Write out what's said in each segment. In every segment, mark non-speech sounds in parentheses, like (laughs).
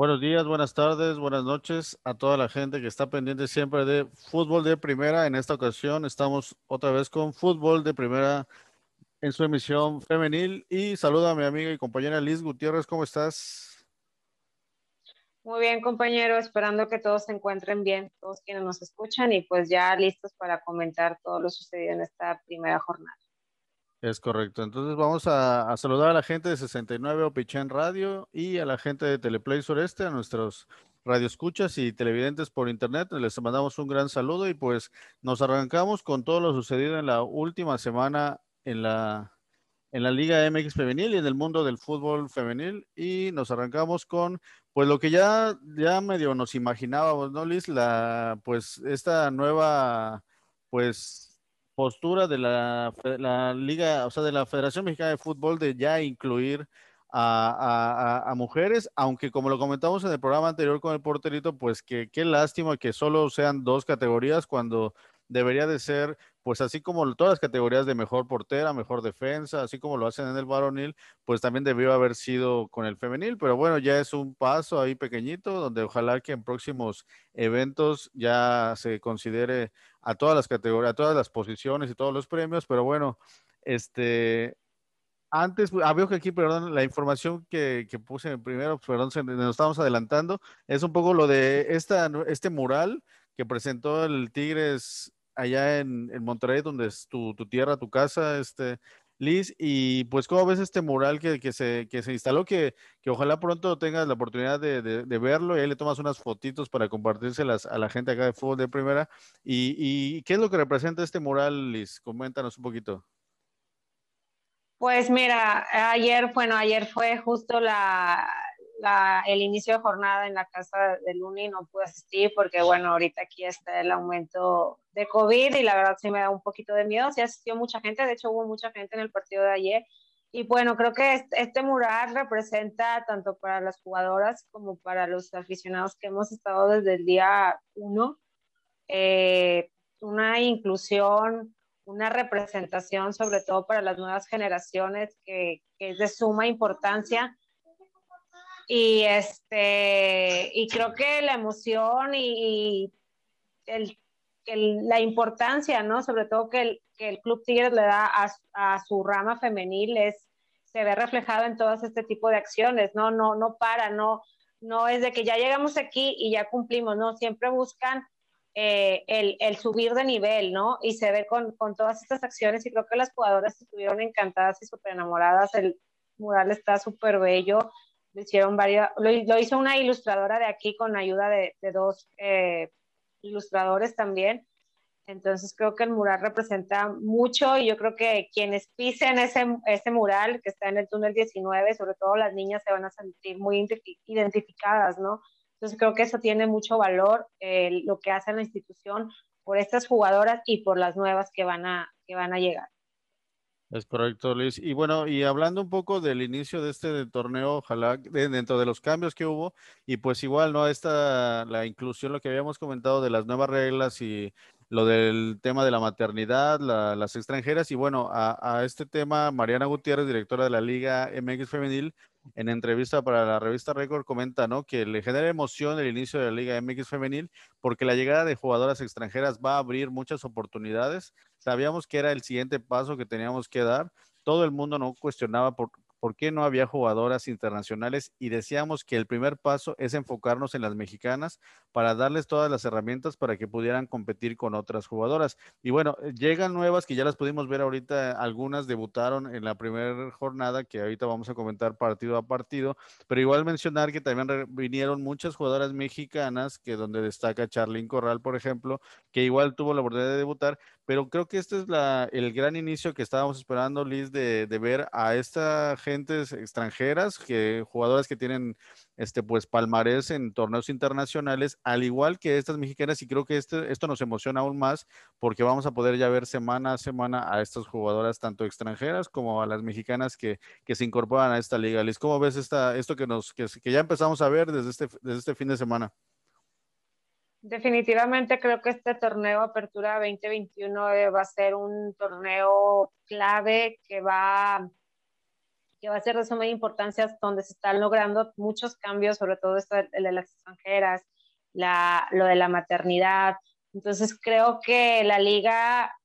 Buenos días, buenas tardes, buenas noches a toda la gente que está pendiente siempre de fútbol de primera. En esta ocasión estamos otra vez con fútbol de primera en su emisión femenil. Y saluda a mi amiga y compañera Liz Gutiérrez, ¿cómo estás? Muy bien, compañero, esperando que todos se encuentren bien, todos quienes nos escuchan y pues ya listos para comentar todo lo sucedido en esta primera jornada. Es correcto. Entonces vamos a, saludar a la gente de 69 Opichen Radio y a la gente de Teleplay Sureste, a nuestros radioescuchas y televidentes por internet. Les mandamos un gran saludo y pues nos arrancamos con todo lo sucedido en la última semana en la, en la Liga MX Femenil y en el mundo del fútbol femenil. Y nos arrancamos con pues lo que ya, ya medio nos imaginábamos, ¿no, Liz? La, pues esta nueva, pues postura de la, Liga, o sea, de la Federación Mexicana de Fútbol de ya incluir a, a, a, mujeres, aunque como lo comentamos en el programa anterior con el porterito, pues que qué lástima que solo sean dos categorías cuando debería de ser, pues así como todas las categorías de mejor portera, mejor defensa, así como lo hacen en el varonil, pues también debió haber sido con el femenil, pero bueno, ya es un paso ahí pequeñito, donde ojalá que en próximos eventos ya se considere a todas las categorías, a todas las posiciones y todos los premios, pero bueno, este, antes, ah, veo que aquí, perdón, la información que, que puse primero, perdón, nos estamos adelantando, es un poco lo de esta, este mural que presentó el Tigres allá en, Monterrey, donde es tu, tierra, tu casa, este, Liz, y pues cómo ves este mural que, que, se, que se instaló, que, que, ojalá pronto tengas la oportunidad de, de, de, verlo y ahí le tomas unas fotitos para compartírselas a la gente acá de fútbol de primera. Y, y qué es lo que representa este mural, Liz? Coméntanos un poquito. Pues mira, ayer, bueno, ayer fue justo la, el inicio de jornada en la casa del UNI no pude asistir porque, bueno, ahorita aquí está el aumento de COVID y la verdad sí me da un poquito de miedo. Sí asistió mucha gente, de hecho hubo mucha gente en el partido de ayer. Y bueno, creo que este, este mural representa tanto para las jugadoras como para los aficionados que hemos estado desde el día uno, eh, una inclusión, una representación sobre todo para las nuevas generaciones que, que es de suma importancia y, este, y creo que la emoción y, el, la importancia, ¿no? Sobre todo que el, que el Club Tigres le da a, a, su rama femenil es, se ve reflejado en todo este tipo de acciones, ¿no? No, no para, no, no es de que ya llegamos aquí y ya cumplimos, ¿no? Siempre buscan eh, el, el, subir de nivel, ¿no? Y se ve con, con, todas estas acciones y creo que las jugadoras estuvieron encantadas y súper enamoradas. El mural está súper bello lo hicieron varias, lo, hizo una ilustradora de aquí con ayuda de, dos eh, ilustradores también. Entonces creo que el mural representa mucho y yo creo que quienes pisen ese, ese mural que está en el túnel 19, sobre todo las niñas se van a sentir muy identificadas, ¿no? Entonces creo que eso tiene mucho valor, lo que hace la institución por estas jugadoras y por las nuevas que van a, que van a llegar. Es correcto, Luis. Y bueno, y hablando un poco del inicio de este torneo, ojalá dentro de los cambios que hubo, y pues igual, ¿no? Esta, la inclusión, lo que habíamos comentado de las nuevas reglas y lo del tema de la maternidad, las extranjeras, y bueno, a, a, este tema, Mariana Gutiérrez, directora de la Liga MX Femenil, en entrevista para la revista Record comenta, ¿no? Que le genera emoción el inicio de la Liga MX femenil porque la llegada de jugadoras extranjeras va a abrir muchas oportunidades. Sabíamos que era el siguiente paso que teníamos que dar. Todo el mundo no cuestionaba por, por qué no había jugadoras internacionales y decíamos que el primer paso es enfocarnos en las mexicanas para darles todas las herramientas para que pudieran competir con otras jugadoras. Y bueno, llegan nuevas que ya las pudimos ver ahorita, algunas debutaron en la primera jornada que ahorita vamos a comentar partido a partido, pero igual mencionar que también vinieron muchas jugadoras mexicanas, que donde destaca Charlyn Corral, por ejemplo, que igual tuvo la oportunidad de debutar, pero creo que este es la, el gran inicio que estábamos esperando, Liz, de, de ver a esta gentes extranjeras, que, jugadoras que tienen este, pues, palmarés en torneos internacionales, al igual que estas mexicanas, y creo que este, esto nos emociona aún más porque vamos a poder ya ver semana a semana a estas jugadoras, tanto extranjeras como a las mexicanas que, que se incorporan a esta liga. Liz, ¿cómo ves esta, esto que, nos, que, que ya empezamos a ver desde este, desde este fin de semana? Definitivamente creo que este torneo Apertura 2021 eh, va a ser un torneo clave que va que va a ser de suma importancia donde se están logrando muchos cambios, sobre todo esto de, de las extranjeras, la, lo de la maternidad. Entonces creo que la liga,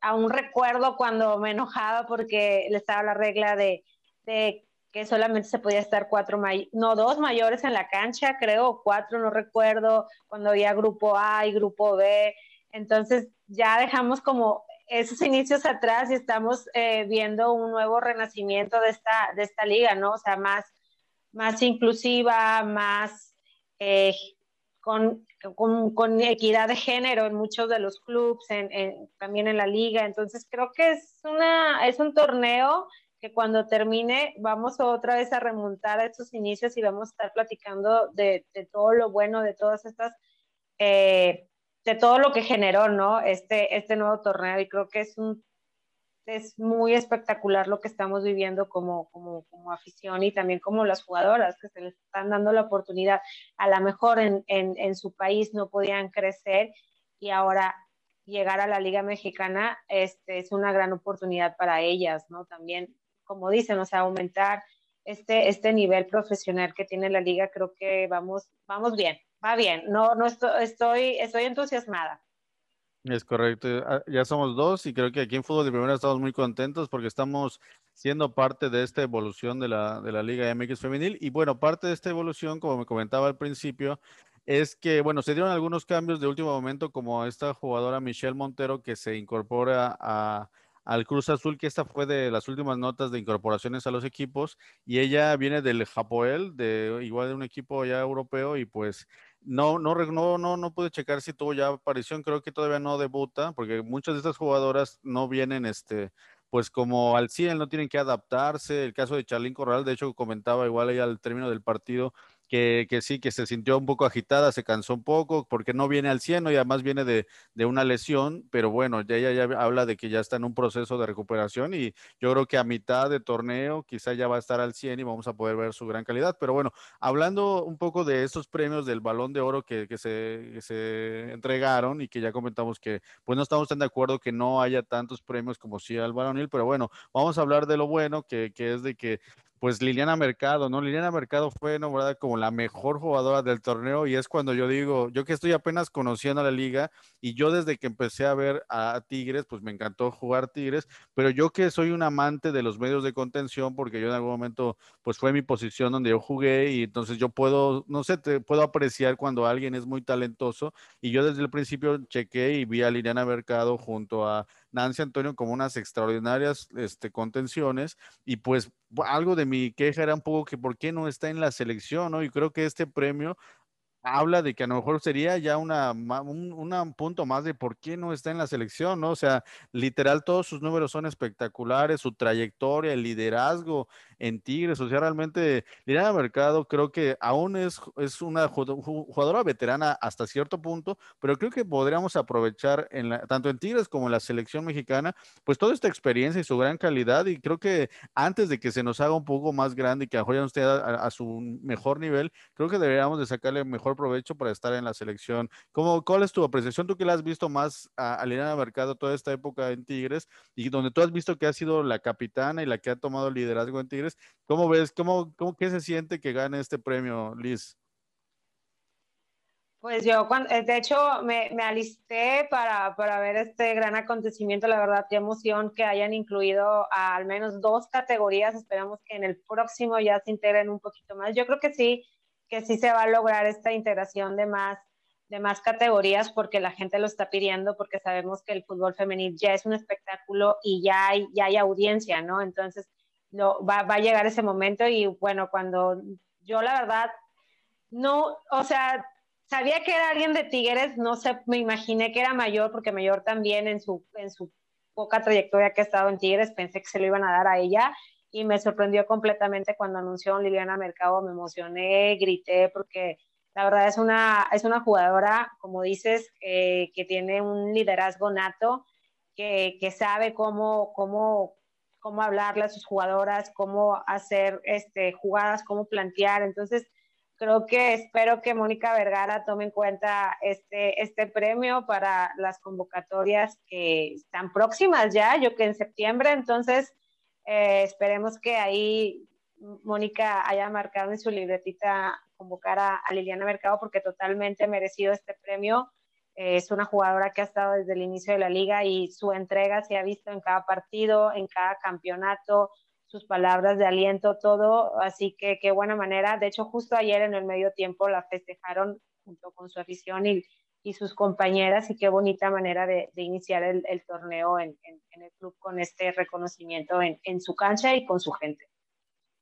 aún recuerdo cuando me enojaba porque le estaba la regla de, de que solamente se podía estar cuatro, no, dos mayores en la cancha, creo, cuatro, no recuerdo, cuando había grupo A y grupo B. Entonces ya dejamos como esos inicios atrás y estamos eh, viendo un nuevo renacimiento de esta, de esta liga, ¿no? O sea, más, más inclusiva, más eh, con, con, equidad de género en muchos de los clubes, también en la liga. Entonces creo que es, una, es un torneo que cuando termine vamos otra vez a remontar a estos inicios y vamos a estar platicando de, de todo lo bueno, de todas estas... Eh, de todo lo que generó, ¿no? Este, este nuevo torneo y creo que es un es muy espectacular lo que estamos viviendo como, como, como, afición y también como las jugadoras que se les están dando la oportunidad. A lo mejor en, en, en, su país no podían crecer y ahora llegar a la Liga Mexicana este, es una gran oportunidad para ellas, ¿no? También, como dicen, o sea, aumentar este, este nivel profesional que tiene la liga, creo que vamos, vamos bien va bien, no, no estoy, estoy, estoy entusiasmada. Es correcto, ya somos dos y creo que aquí en Fútbol de Primera estamos muy contentos porque estamos siendo parte de esta evolución de la, de la Liga MX Femenil. Y bueno, parte de esta evolución, como me comentaba al principio, es que, bueno, se dieron algunos cambios de último momento como esta jugadora Michelle Montero que se incorpora a, al Cruz Azul, que esta fue de las últimas notas de incorporaciones a los equipos y ella viene del Japoel, de igual de un equipo ya europeo y pues no, no, no, no, no pude checar si tuvo ya aparición, creo que todavía no debuta, porque muchas de estas jugadoras no vienen, este, pues como al 100, no tienen que adaptarse. El caso de Charlín Corral, de hecho, comentaba igual ahí al término del partido, que, que, sí, que se sintió un poco agitada, se cansó un poco, porque no viene al 100 y además viene de, de, una lesión, pero bueno, ya ella ya habla de que ya está en un proceso de recuperación y yo creo que a mitad de torneo quizá ya va a estar al 100 y vamos a poder ver su gran calidad. Pero bueno, hablando un poco de estos premios del balón de oro que, que, se, se entregaron y que ya comentamos que pues no estamos tan de acuerdo que no haya tantos premios como si al balonil, pero bueno, vamos a hablar de lo bueno, que, que es de que pues Liliana Mercado, ¿no? Liliana Mercado fue nombrada como la mejor jugadora del torneo y es cuando yo digo, yo que estoy apenas conociendo a la liga y yo desde que empecé a ver a Tigres, pues me encantó jugar Tigres, pero yo que soy un amante de los medios de contención porque yo en algún momento, pues fue mi posición donde yo jugué y entonces yo puedo, no sé, te puedo apreciar cuando alguien es muy talentoso y yo desde el principio chequé y vi a Liliana Mercado junto a Nancy Antonio como unas extraordinarias este, contenciones y pues algo de mi queja era un poco que por qué no está en la selección, ¿no? Y creo que este premio habla de que a lo mejor sería ya una, un, punto más de por qué no está en la selección, ¿no? O sea, literal, todos sus números son espectaculares, su trayectoria, el liderazgo en Tigres, o sea, realmente Liliana Mercado creo que aún es, es una jugadora veterana hasta cierto punto, pero creo que podríamos aprovechar en la, tanto en Tigres como en la selección mexicana, pues toda esta experiencia y su gran calidad, y creo que antes de que se nos haga un poco más grande y que a usted a, a su mejor nivel, creo que deberíamos de sacarle mejor provecho para estar en la selección. ¿Cómo, ¿Cuál es tu apreciación? Tú que la has visto más a, a Liliana Mercado toda esta época en Tigres y donde tú has visto que ha sido la capitana y la que ha tomado liderazgo en Tigres, ¿cómo ves? ¿Cómo, cómo qué se siente que gane este premio, Liz? Pues yo, eh, de hecho, me, me alisté para, para, ver este gran acontecimiento. La verdad, qué emoción que hayan incluido a al menos dos categorías. Esperamos que en el próximo ya se integren un poquito más. Yo creo que sí, que sí se va a lograr esta integración de más, de más categorías porque la gente lo está pidiendo, porque sabemos que el fútbol femenil ya es un espectáculo y ya hay, ya hay audiencia, ¿no? Entonces, no, va, va a llegar ese momento y bueno, cuando yo la verdad, no, o sea, sabía que era alguien de Tigres, no sé, me imaginé que era mayor, porque mayor también en su, en su poca trayectoria que ha estado en Tigres, pensé que se lo iban a dar a ella y me sorprendió completamente cuando anunció Liliana Mercado, me emocioné, grité porque la verdad es una, es una jugadora, como dices, que tiene un liderazgo nato, que, que sabe cómo, cómo, cómo hablarle a sus jugadoras, cómo hacer este, jugadas, cómo plantear. Entonces, creo que espero que Mónica Vergara tome en cuenta este, este premio para las convocatorias que están próximas ya, yo que en septiembre, entonces Eh, esperemos que ahí Mónica haya marcado en su libretita convocar a, Liliana Mercado porque totalmente merecido este premio. Eh, es una jugadora que ha estado desde el inicio de la liga y su entrega se ha visto en cada partido, en cada campeonato, sus palabras de aliento, todo. Así que qué buena manera. De hecho, justo ayer en el medio tiempo la festejaron junto con su afición y, sus compañeras y qué bonita manera de, iniciar el, torneo en, el club con este reconocimiento en su cancha y con su gente.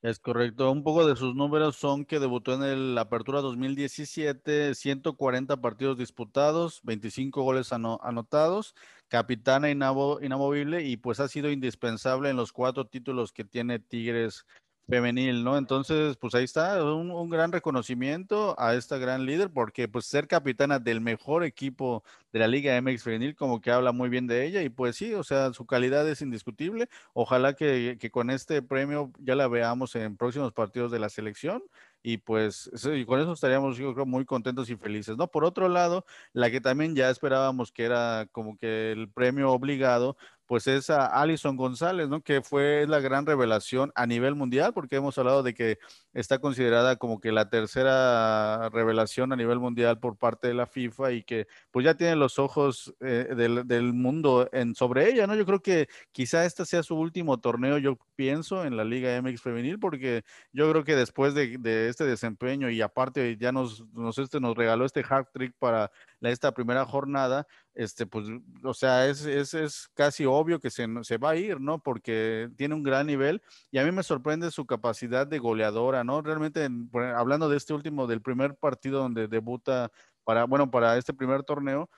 Es correcto. Un poco de sus números son que debutó en el Apertura 2017, 140 partidos disputados, 25 goles anotados, capitana inamovible y pues ha sido indispensable en los cuatro títulos que tiene Tigres femenil, ¿no? Entonces, pues ahí está, un, gran reconocimiento a esta gran líder, porque pues ser capitana del mejor equipo de la Liga MX femenil, como que habla muy bien de ella, y pues sí, o sea, su calidad es indiscutible. Ojalá que, que con este premio ya la veamos en próximos partidos de la selección y pues y con eso estaríamos yo creo muy contentos y felices, ¿no? Por otro lado, la que también ya esperábamos que era como que el premio obligado, pues es a Alison González, ¿no? Que fue la gran revelación a nivel mundial, porque hemos hablado de que está considerada como que la tercera revelación a nivel mundial por parte de la FIFA y que pues ya tiene los ojos eh, del, mundo en, sobre ella, ¿no? Yo creo que quizá este sea su último torneo, yo pienso, en la Liga MX femenil, porque yo creo que después de, este desempeño y aparte ya nos, este, nos regaló este hard trick para esta primera jornada, este, pues, o sea, es, es, es casi obvio que se, se, va a ir, ¿no? Porque tiene un gran nivel y a mí me sorprende su capacidad de goleadora, ¿no? Realmente, hablando de este último, del primer partido donde debuta para, bueno, para este primer torneo,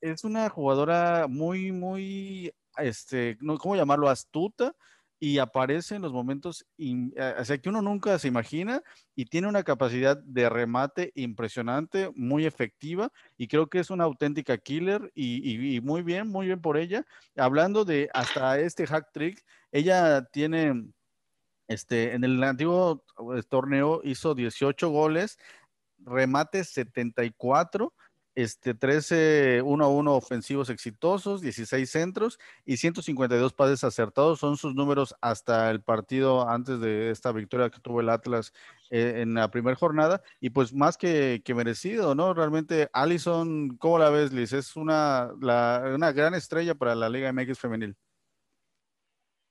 es una jugadora muy, muy, este, ¿cómo llamarlo? Astuta y aparece en los momentos, o sea, que uno nunca se imagina y tiene una capacidad de remate impresionante, muy efectiva y creo que es una auténtica killer y, muy bien, muy bien por ella. Hablando de hasta este hack trick, ella tiene, este, en el antiguo eh, torneo hizo 18 goles, remates 74 este, 13 1 a 1 ofensivos exitosos, 16 centros y 152 pases acertados. Son sus números hasta el partido antes de esta victoria que tuvo el Atlas eh, en la primera jornada. Y pues más que, merecido, ¿no? Realmente, Allison, ¿cómo la ves, Liz? Es una, una gran estrella para la Liga MX femenil.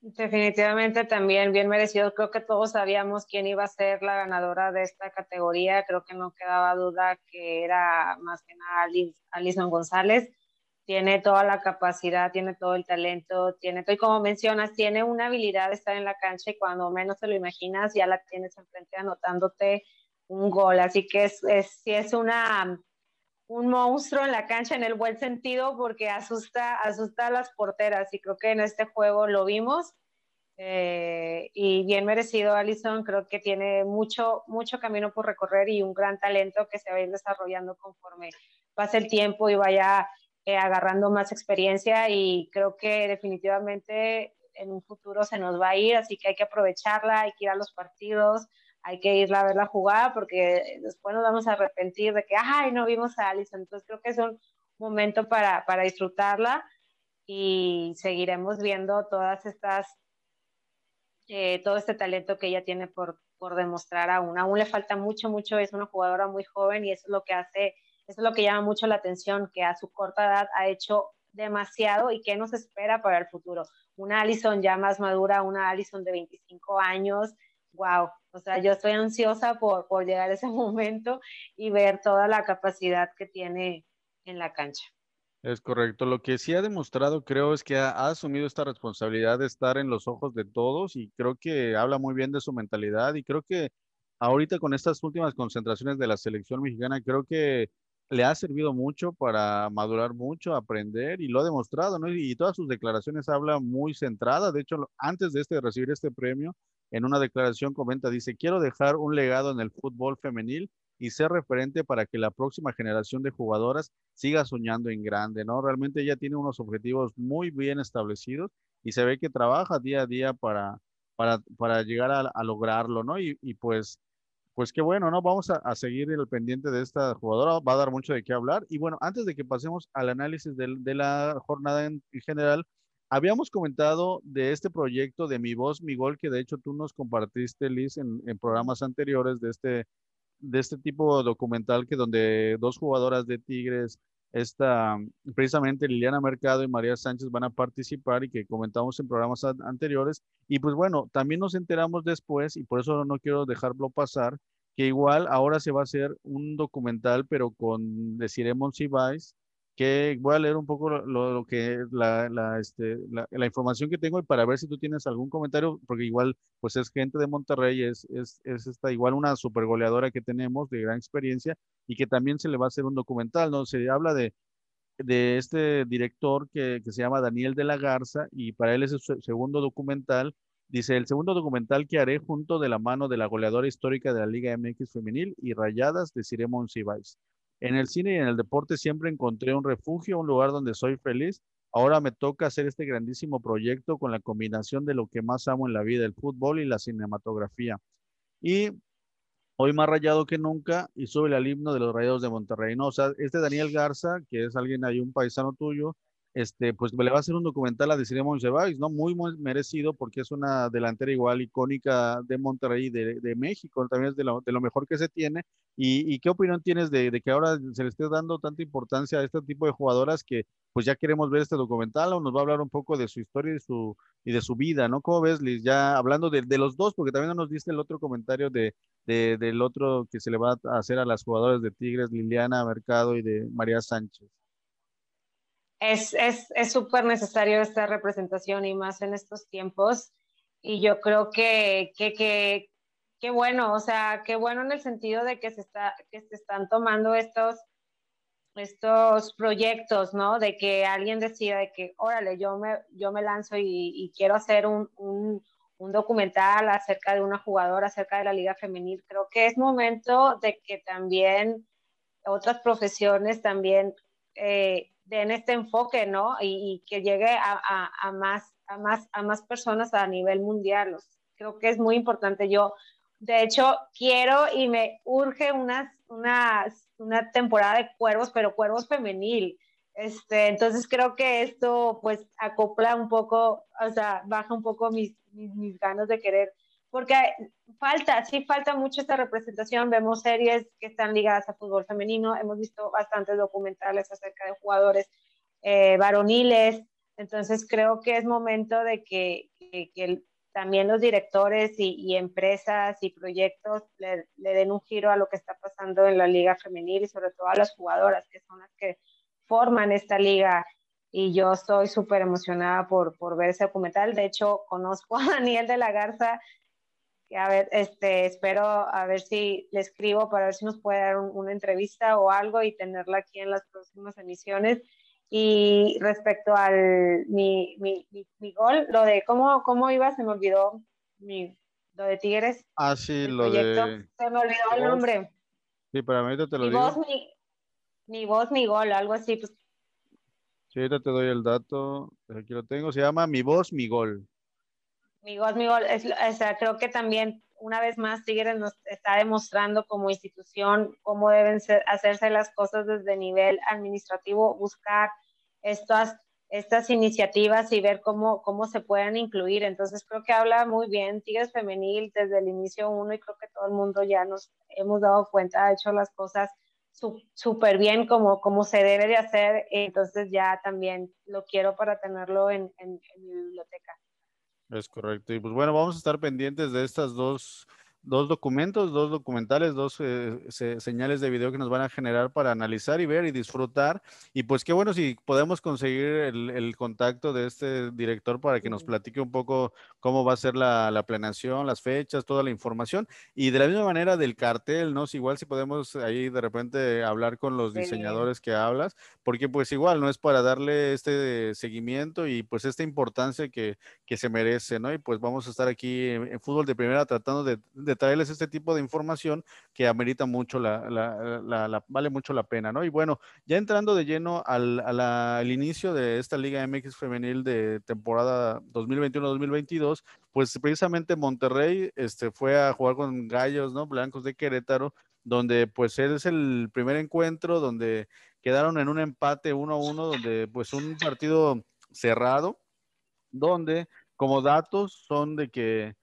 Definitivamente también bien merecido. Creo que todos sabíamos quién iba a ser la ganadora de esta categoría. Creo que no quedaba duda que era más que nada Alison González. Tiene toda la capacidad, tiene todo el talento, tiene todo, y como mencionas, tiene una habilidad de estar en la cancha y cuando menos te lo imaginas ya la tienes enfrente anotándote un gol. Así que es, es, es una un monstruo en la cancha en el buen sentido porque asusta, asusta a las porteras y creo que en este juego lo vimos eh, y bien merecido Alison, creo que tiene mucho, mucho camino por recorrer y un gran talento que se va desarrollando conforme pase el tiempo y vaya eh, agarrando más experiencia y creo que definitivamente en un futuro se nos va a ir, así que hay que aprovecharla, hay que ir a los partidos, hay que irla a ver la jugada porque después nos vamos a arrepentir de que, ay, no vimos a Alison. Entonces creo que es un momento para, para disfrutarla y seguiremos viendo todas estas, eh, todo este talento que ella tiene por, por demostrar aún. Aún le falta mucho, mucho, es una jugadora muy joven y eso es lo que hace, eso es lo que llama mucho la atención, que a su corta edad ha hecho demasiado y qué nos espera para el futuro. Una Alison ya más madura, una Alison de 25 años, wow, o sea, yo estoy ansiosa por, por llegar a ese (laughs) momento y ver toda la capacidad que tiene en la cancha. Es correcto. Lo que sí ha demostrado, creo, es que ha, asumido esta responsabilidad de estar en los ojos de todos y creo que habla muy bien de su mentalidad y creo que ahorita con estas últimas concentraciones de la selección mexicana, creo que le ha servido mucho para madurar mucho, aprender y lo ha demostrado, ¿no? Y, todas sus declaraciones hablan muy centradas. De hecho, antes de este, recibir este premio, en una declaración comenta, dice, quiero dejar un legado en el fútbol femenil y ser referente para que la próxima generación de jugadoras siga soñando en grande, ¿no? Realmente ella tiene unos objetivos muy bien establecidos y se ve que trabaja día a día para, para, para llegar a, lograrlo, ¿no? Y, y, pues, pues qué bueno, ¿no? Vamos a, seguir el pendiente de esta jugadora, va a dar mucho de qué hablar. Y bueno, antes de que pasemos al análisis de, de la jornada en general, habíamos comentado de este proyecto de Mi Voz, Mi Gol, que de hecho tú nos compartiste, Liz, en, en programas anteriores de este, de este tipo documental que donde dos jugadoras de Tigres esta, precisamente Liliana Mercado y María Sánchez van a participar y que comentamos en programas anteriores. Y pues bueno, también nos enteramos después, y por eso no quiero dejarlo pasar, que igual ahora se va a hacer un documental, pero con Desiree Monsiváis, que voy a leer un poco lo, que la, la, este, la, información que tengo y para ver si tú tienes algún comentario, porque igual pues es gente de Monterrey, es, es, es esta, igual una super goleadora que tenemos de gran experiencia y que también se le va a hacer un documental, ¿no? Se habla de, de este director que, que se llama Daniel de la Garza y para él es su segundo documental. Dice, el segundo documental que haré junto de la mano de la goleadora histórica de la Liga MX femenil y rayadas de Ciremon Cibais. En el cine y en el deporte siempre encontré un refugio, un lugar donde soy feliz. Ahora me toca hacer este grandísimo proyecto con la combinación de lo que más amo en la vida, el fútbol y la cinematografía. Y hoy más rayado que nunca y sube el himno de los Rayados de Monterrey. No, o sea, este Daniel Garza, que es alguien ahí, un paisano tuyo, este, pues le va a hacer un documental a Desiree Monchevais, ¿no? Muy, muy merecido porque es una delantera igual icónica de Monterrey, de, de México, también es de lo, de lo, mejor que se tiene. ¿Y, y qué opinión tienes de, de, que ahora se le esté dando tanta importancia a este tipo de jugadoras que pues ya queremos ver este documental o nos va a hablar un poco de su historia y de su, y de su vida, ¿no? ¿Cómo ves, Liz? Ya hablando de, los dos, porque también nos diste el otro comentario de, del otro que se le va a hacer a las jugadoras de Tigres, Liliana Mercado y de María Sánchez es súper es, necesario esta representación y más en estos tiempos. Y yo creo que, que, que, bueno, o sea, qué bueno en el sentido de que se, está, que se están tomando estos, estos proyectos, ¿no? De que alguien decida de que, órale, yo me, yo me lanzo y, y quiero hacer un, un, un, documental acerca de una jugadora, acerca de la liga femenil. Creo que es momento de que también otras profesiones también eh, den este enfoque, ¿no? Y, que llegue a, más, a, más, a más personas a nivel mundial. Creo que es muy importante. Yo, de hecho, quiero y me urge una, una, una temporada de cuervos, pero cuervos femenil. Este, entonces creo que esto pues acopla un poco, o sea, baja un poco mis, mis, mis ganas de querer porque falta, sí falta mucho esta representación. Vemos series que están ligadas a fútbol femenino, hemos visto bastantes documentales acerca de jugadores eh, varoniles, entonces creo que es momento de que, que, que también los directores y, y, empresas y proyectos le, le, den un giro a lo que está pasando en la liga femenil y sobre todo a las jugadoras, que son las que forman esta liga. Y yo estoy súper emocionada por, por ver ese documental. De hecho, conozco a Daniel de la Garza a ver, este, espero a ver si le escribo para ver si nos puede dar un, una entrevista o algo y tenerla aquí en las próximas emisiones. Y respecto al mi, mi, mi, mi gol, lo de cómo, cómo iba, se me olvidó mi, lo de Tigres. Ah, sí, lo proyecto. de. Se me olvidó el nombre. Sí, para mí te lo mi digo. Voz, mi, mi voz, mi gol, algo así. Pues. Sí, ahorita te doy el dato. Aquí lo tengo. Se llama Mi voz, mi gol. Mi gol, mi. Es, creo que también, una vez más, Tigres nos está demostrando como institución cómo deben ser, hacerse las cosas desde nivel administrativo, buscar estas, estas iniciativas y ver cómo, cómo se pueden incluir. Entonces, creo que habla muy bien Tigres Femenil desde el inicio uno y creo que todo el mundo ya nos hemos dado cuenta, ha hecho las cosas súper bien como, como se debe de hacer. Entonces, ya también lo quiero para tenerlo en, en, en mi biblioteca. Es correcto. Y pues bueno, vamos a estar pendientes de estas dos dos documentos, dos documentales, dos eh, se, señales de video que nos van a generar para analizar y ver y disfrutar. Y pues qué bueno si podemos conseguir el, el contacto de este director para que nos platique un poco cómo va a ser la, la, planeación, las fechas, toda la información. Y de la misma manera del cartel, ¿no? Si igual si podemos ahí de repente hablar con los diseñadores que hablas, porque pues igual no es para darle este seguimiento y pues esta importancia que, que se merece, ¿no? Y pues vamos a estar aquí en, en fútbol de primera tratando de, de de traerles este tipo de información que amerita mucho la, la, vale mucho la pena, ¿no? Y bueno, ya entrando de lleno al, al inicio de esta Liga MX femenil de temporada 2021-2022, pues precisamente Monterrey este, fue a jugar con Gallos, ¿no? Blancos de Querétaro, donde pues es el primer encuentro donde quedaron en un empate 1-1, donde pues un partido cerrado, donde como datos son de que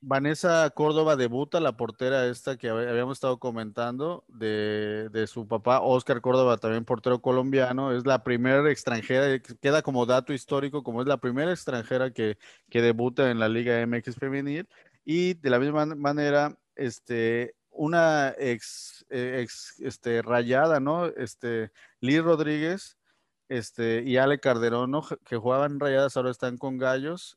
Vanessa Córdoba debuta, la portera esta que habíamos estado comentando, de, su papá, Oscar Córdoba, también portero colombiano, es la primera extranjera, queda como dato histórico, como es la primera extranjera que, que debuta en la Liga MX femenil, y de la misma manera, este, una ex, eh, ex este, rayada, ¿no? Este, Liz Rodríguez, este, y Ale Carderón, que jugaban rayadas, ahora están con gallos,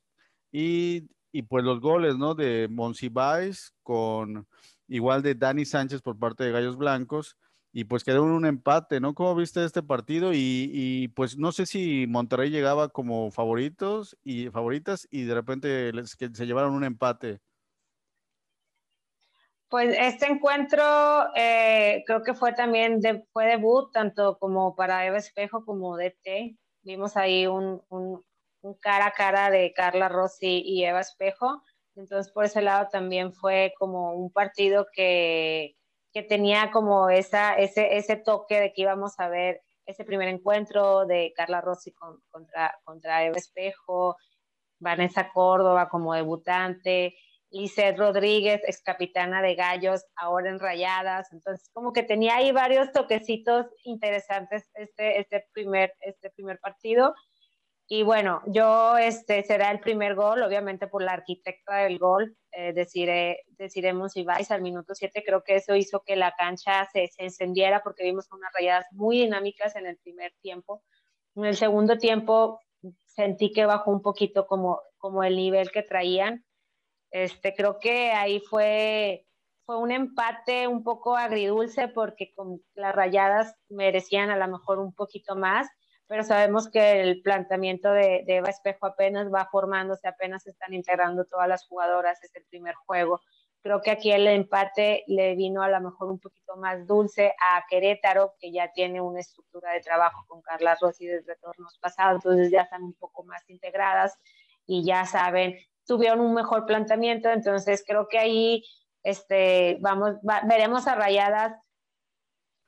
y y pues los goles, ¿no? De Monsiváis con igual de Dani Sánchez por parte de Gallos Blancos y pues quedó un empate, ¿no? ¿Cómo viste este partido? Y, pues no sé si Monterrey llegaba como favoritos y favoritas y de repente les, que se llevaron un empate. Pues este encuentro eh, creo que fue también, de, fue debut tanto como para Eva Espejo como DT. Vimos ahí un cara a cara de Carla Rossi y Eva Espejo. Entonces, por ese lado también fue como un partido que, que tenía como esa, ese, ese toque de que íbamos a ver ese primer encuentro de Carla Rossi contra, contra Eva Espejo, Vanessa Córdoba como debutante, Lizeth Rodríguez, ex capitana de Gallos, ahora en Rayadas. Entonces, como que tenía ahí varios toquecitos interesantes este, este, primer, este primer partido. Y bueno, yo, este será el primer gol, obviamente por la arquitecta del gol, eh, deciré, deciremos si vais al minuto 7, creo que eso hizo que la cancha se, se, encendiera porque vimos unas rayadas muy dinámicas en el primer tiempo. En el segundo tiempo sentí que bajó un poquito como, como el nivel que traían. Este, creo que ahí fue, fue un empate un poco agridulce porque con las rayadas merecían a lo mejor un poquito más pero sabemos que el planteamiento de, Eva Espejo apenas va formándose, apenas se están integrando todas las jugadoras, es el primer juego. Creo que aquí el empate le vino a lo mejor un poquito más dulce a Querétaro, que ya tiene una estructura de trabajo con Carla Rossi desde tornos pasados, entonces ya están un poco más integradas y ya saben, tuvieron un mejor planteamiento, entonces creo que ahí este, vamos, veremos a Rayadas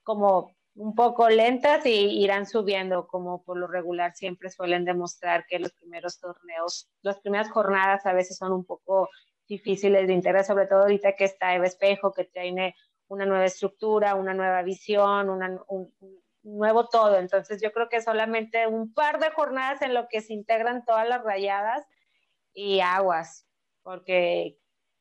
como un poco lentas y irán subiendo, como por lo regular siempre suelen demostrar que los primeros torneos, las primeras jornadas a veces son un poco difíciles de interés, sobre todo ahorita que está Eva Espejo, que tiene una nueva estructura, una nueva visión, un, nuevo todo. Entonces yo creo que solamente un par de jornadas en lo que se integran todas las rayadas y aguas, porque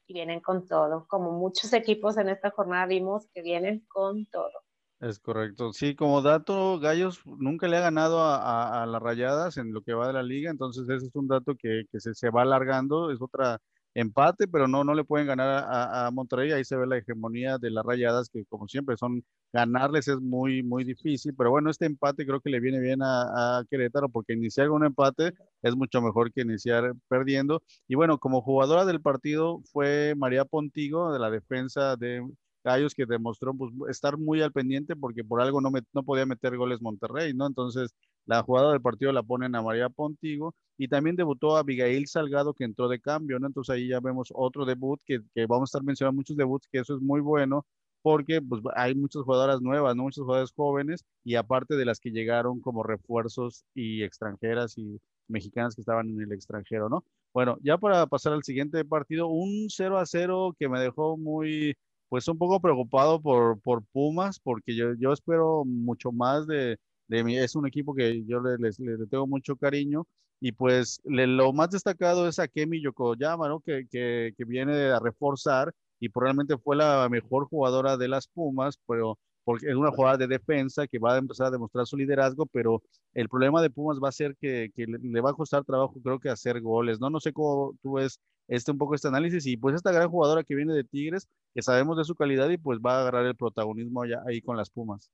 vienen con todo, como muchos equipos en esta jornada vimos que vienen con todo. Es correcto. Sí, como dato, Gallos nunca le ha ganado a, las Rayadas en lo que va de la liga, entonces ese es un dato que, se, se, va alargando, es otra empate, pero no, no le pueden ganar a, Monterrey, ahí se ve la hegemonía de las Rayadas, que como siempre son, ganarles es muy, muy difícil, pero bueno, este empate creo que le viene bien a, a Querétaro, porque iniciar un empate es mucho mejor que iniciar perdiendo, y bueno, como jugadora del partido fue María Pontigo, de la defensa de Gallos que demostró pues, estar muy al pendiente porque por algo no, no podía meter goles Monterrey, ¿no? Entonces, la jugada del partido la ponen a María Pontigo y también debutó a Abigail Salgado que entró de cambio, ¿no? Entonces ahí ya vemos otro debut que, que vamos a estar mencionando muchos debuts, que eso es muy bueno porque pues, hay muchas jugadoras nuevas, ¿no? Muchas jugadoras jóvenes y aparte de las que llegaron como refuerzos y extranjeras y mexicanas que estaban en el extranjero, ¿no? Bueno, ya para pasar al siguiente partido, un 0 a 0 que me dejó muy pues un poco preocupado por, por Pumas, porque yo, yo espero mucho más de, de mí. Es un equipo que yo le, le, tengo mucho cariño y pues lo más destacado es a Kemi Yokoyama, ¿no? Que, que, que viene a reforzar y probablemente fue la mejor jugadora de las Pumas, pero porque es una jugada de defensa que va a empezar a demostrar su liderazgo, pero el problema de Pumas va a ser que, le, va a costar trabajo, creo que hacer goles, ¿no? No sé cómo tú ves este un poco este análisis y pues esta gran jugadora que viene de Tigres, que sabemos de su calidad y pues va a agarrar el protagonismo ya ahí con las Pumas.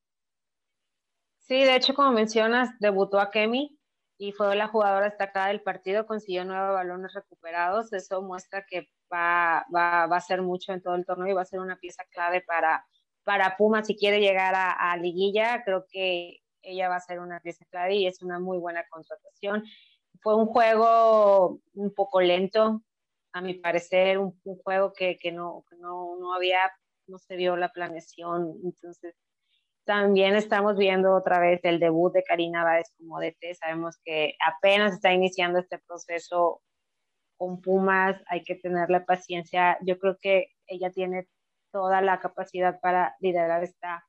Sí, de hecho, como mencionas, debutó a Kemi y fue la jugadora destacada del partido, consiguió nueve balones recuperados, eso muestra que va, va, va a ser mucho en todo el torneo y va a ser una pieza clave para para Puma si quiere llegar a, liguilla, creo que ella va a ser una pieza clave y es una muy buena contratación. Fue un juego un poco lento, a mi parecer, un, juego que, no, no, no, había, no se vio la planeación, entonces también estamos viendo otra vez el debut de Karina Báez como DT. Sabemos que apenas está iniciando este proceso con Pumas, hay que tenerle paciencia. Yo creo que ella tiene toda la capacidad para liderar esta,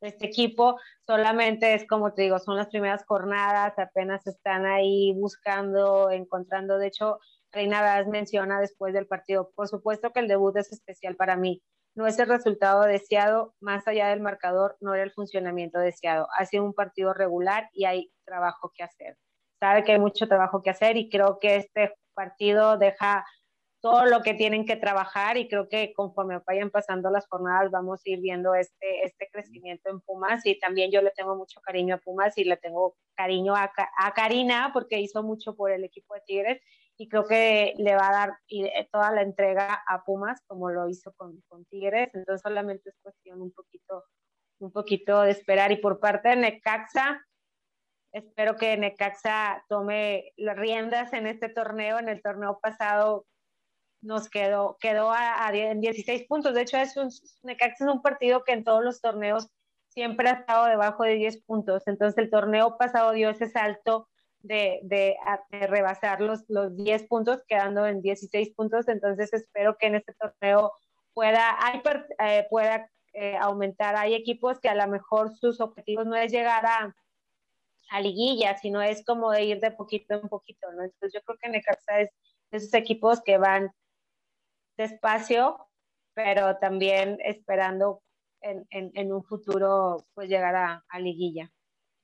este equipo. Solamente es como te digo, son las primeras jornadas, apenas están ahí buscando, encontrando. De hecho, Reina Báez menciona después del partido, por supuesto que el debut es especial para mí. No es el resultado deseado, más allá del marcador, no era el funcionamiento deseado. Ha sido un partido regular y hay trabajo que hacer. Sabe que hay mucho trabajo que hacer y creo que este partido deja todo lo que tienen que trabajar y creo que conforme vayan pasando las jornadas vamos a ir viendo este, este crecimiento en Pumas y también yo le tengo mucho cariño a Pumas y le tengo cariño a, a Karina porque hizo mucho por el equipo de Tigres y creo que le va a dar eh, toda la entrega a Pumas como lo hizo con, con Tigres, entonces solamente es cuestión un poquito, un poquito de esperar y por parte de Necaxa Espero que Necaxa tome las riendas en este torneo. En el torneo pasado nos quedó, quedó a, en 16 puntos. De hecho, es un, Necaxa es un partido que en todos los torneos siempre ha estado debajo de 10 puntos. Entonces, el torneo pasado dio ese salto de, de, rebasar los, los 10 puntos, quedando en 16 puntos. Entonces, espero que en este torneo pueda, hay, eh, pueda eh, aumentar. Hay equipos que a lo mejor sus objetivos no es llegar a a liguilla, sino es como de ir de poquito en poquito, ¿no? Entonces yo creo que Necaxa es de esos equipos que van despacio, pero también esperando en, en, un futuro pues llegar a, a, liguilla.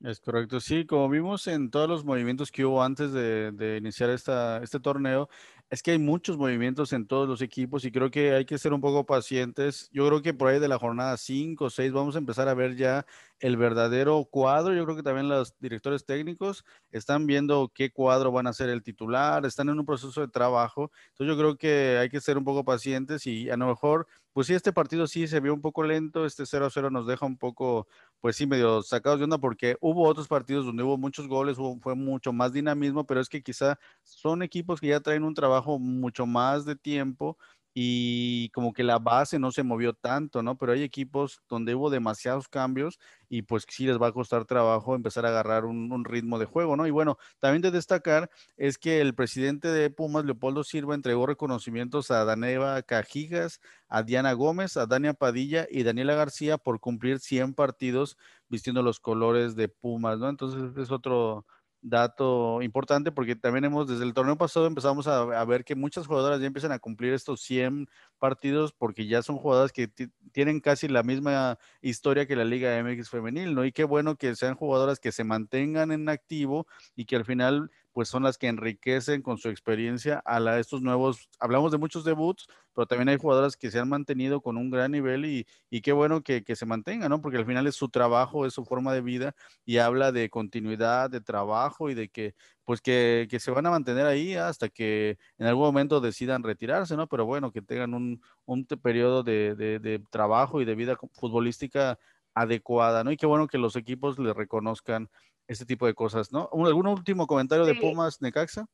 Es correcto, sí, como vimos en todos los movimientos que hubo antes de, iniciar este torneo, es que hay muchos movimientos en todos los equipos y creo que hay que ser un poco pacientes. Yo creo que por ahí de la jornada 5 o 6 vamos a empezar a ver ya el verdadero cuadro. Yo creo que también los directores técnicos están viendo qué cuadro van a ser el titular, están en un proceso de trabajo. Entonces yo creo que hay que ser un poco pacientes y a lo mejor, pues sí, este partido sí se vio un poco lento, este 0-0 nos deja un poco, pues sí, medio sacados de onda porque hubo otros partidos donde hubo muchos goles, fue mucho más dinamismo, pero es que quizá son equipos que ya traen un trabajo mucho más de tiempo y como que la base no se movió tanto, ¿no? Pero hay equipos donde hubo demasiados cambios y pues sí les va a costar trabajo empezar a agarrar un, ritmo de juego, ¿no? Y bueno, también de destacar es que el presidente de Pumas, Leopoldo Silva, entregó reconocimientos a Daneva Cajigas, a Diana Gómez, a Dania Padilla y Daniela García por cumplir 100 partidos vistiendo los colores de Pumas, ¿no? Entonces es otro dato importante porque también hemos, desde el torneo pasado empezamos a, ver que muchas jugadoras ya empiezan a cumplir estos 100 partidos porque ya son jugadoras que tienen casi la misma historia que la Liga MX femenil, ¿no? Y qué bueno que sean jugadoras que se mantengan en activo y que al final pues son las que enriquecen con su experiencia a la, estos nuevos, hablamos de muchos debuts, pero también hay jugadoras que se han mantenido con un gran nivel y, y qué bueno que, que, se mantengan, ¿no? Porque al final es su trabajo, es su forma de vida y habla de continuidad, de trabajo y de que, pues que, que se van a mantener ahí hasta que en algún momento decidan retirarse, ¿no? Pero bueno, que tengan un, un periodo de, de, de trabajo y de vida futbolística adecuada, ¿no? Y qué bueno que los equipos le reconozcan este tipo de cosas, ¿no? ¿Algún último comentario de Pumas Necaxa?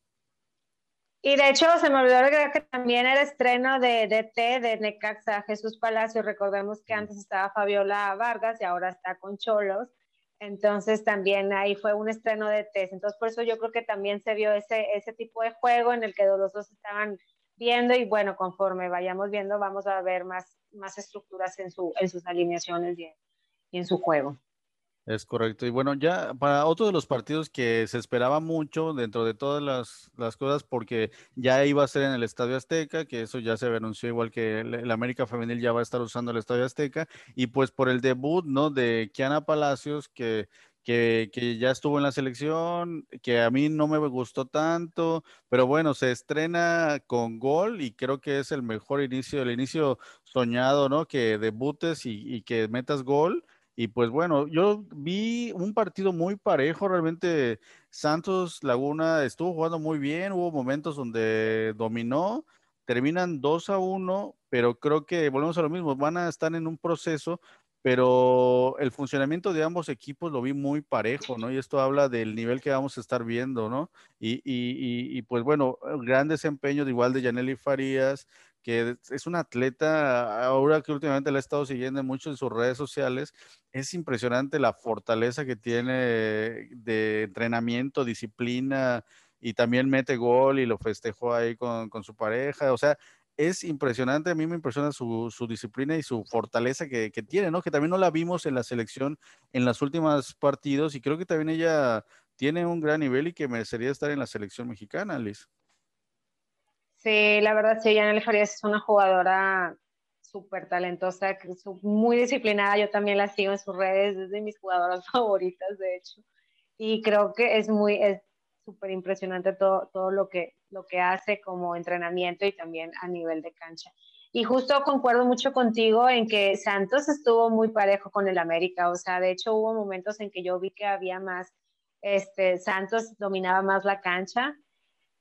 Y de hecho, se me olvidó que también era estreno de DT de Necaxa Jesús Palacio. Recordemos que antes estaba Fabiola Vargas y ahora está con Cholos. Entonces también ahí fue un estreno de test. Entonces por eso yo creo que también se vio ese, ese tipo de juego en el que los dos estaban viendo y bueno, conforme vayamos viendo vamos a ver más, más estructuras en, su, en sus alineaciones y en su juego. Es correcto. Y bueno, ya para otro de los partidos que se esperaba mucho dentro de todas las, cosas, porque ya iba a ser en el Estadio Azteca, que eso ya se anunció igual que el, América Femenil ya va a estar usando el Estadio Azteca, y pues por el debut, ¿no? De Kiana Palacios, que, que, que ya estuvo en la selección, que a mí no me gustó tanto, pero bueno, se estrena con gol y creo que es el mejor inicio, el inicio soñado, ¿no? Que debutes y que metas gol y pues bueno, yo vi un partido muy parejo, realmente Santos Laguna estuvo jugando muy bien, hubo momentos donde dominó, terminan 2 a 1, pero creo que volvemos a lo mismo, van a estar en un proceso, pero el funcionamiento de ambos equipos lo vi muy parejo, ¿no? Y esto habla del nivel que vamos a estar viendo, ¿no? Y, y, y, y pues bueno, gran desempeño de igual de Yaneli Farías, que es un atleta, ahora que últimamente la he estado siguiendo mucho en sus redes sociales, es impresionante la fortaleza que tiene de entrenamiento, disciplina, y también mete gol y lo festejó ahí con, su pareja. O sea, es impresionante, a mí me impresiona su, su disciplina y su fortaleza que, que, tiene, ¿no? Que también no la vimos en la selección en las últimas partidos y creo que también ella tiene un gran nivel y que merecería estar en la selección mexicana, Liz. Sí, la verdad, sí, Yaneli Farías es una jugadora súper talentosa, muy disciplinada. Yo también la sigo en sus redes, es de mis jugadoras (laughs) favoritas, de hecho. Y creo que es muy, es súper impresionante todo, todo lo, que, lo que hace como entrenamiento y también a nivel de cancha. Y justo concuerdo mucho contigo en que Santos estuvo muy parejo con el América. O sea, de hecho hubo momentos en que yo vi que había más, este, Santos dominaba más la cancha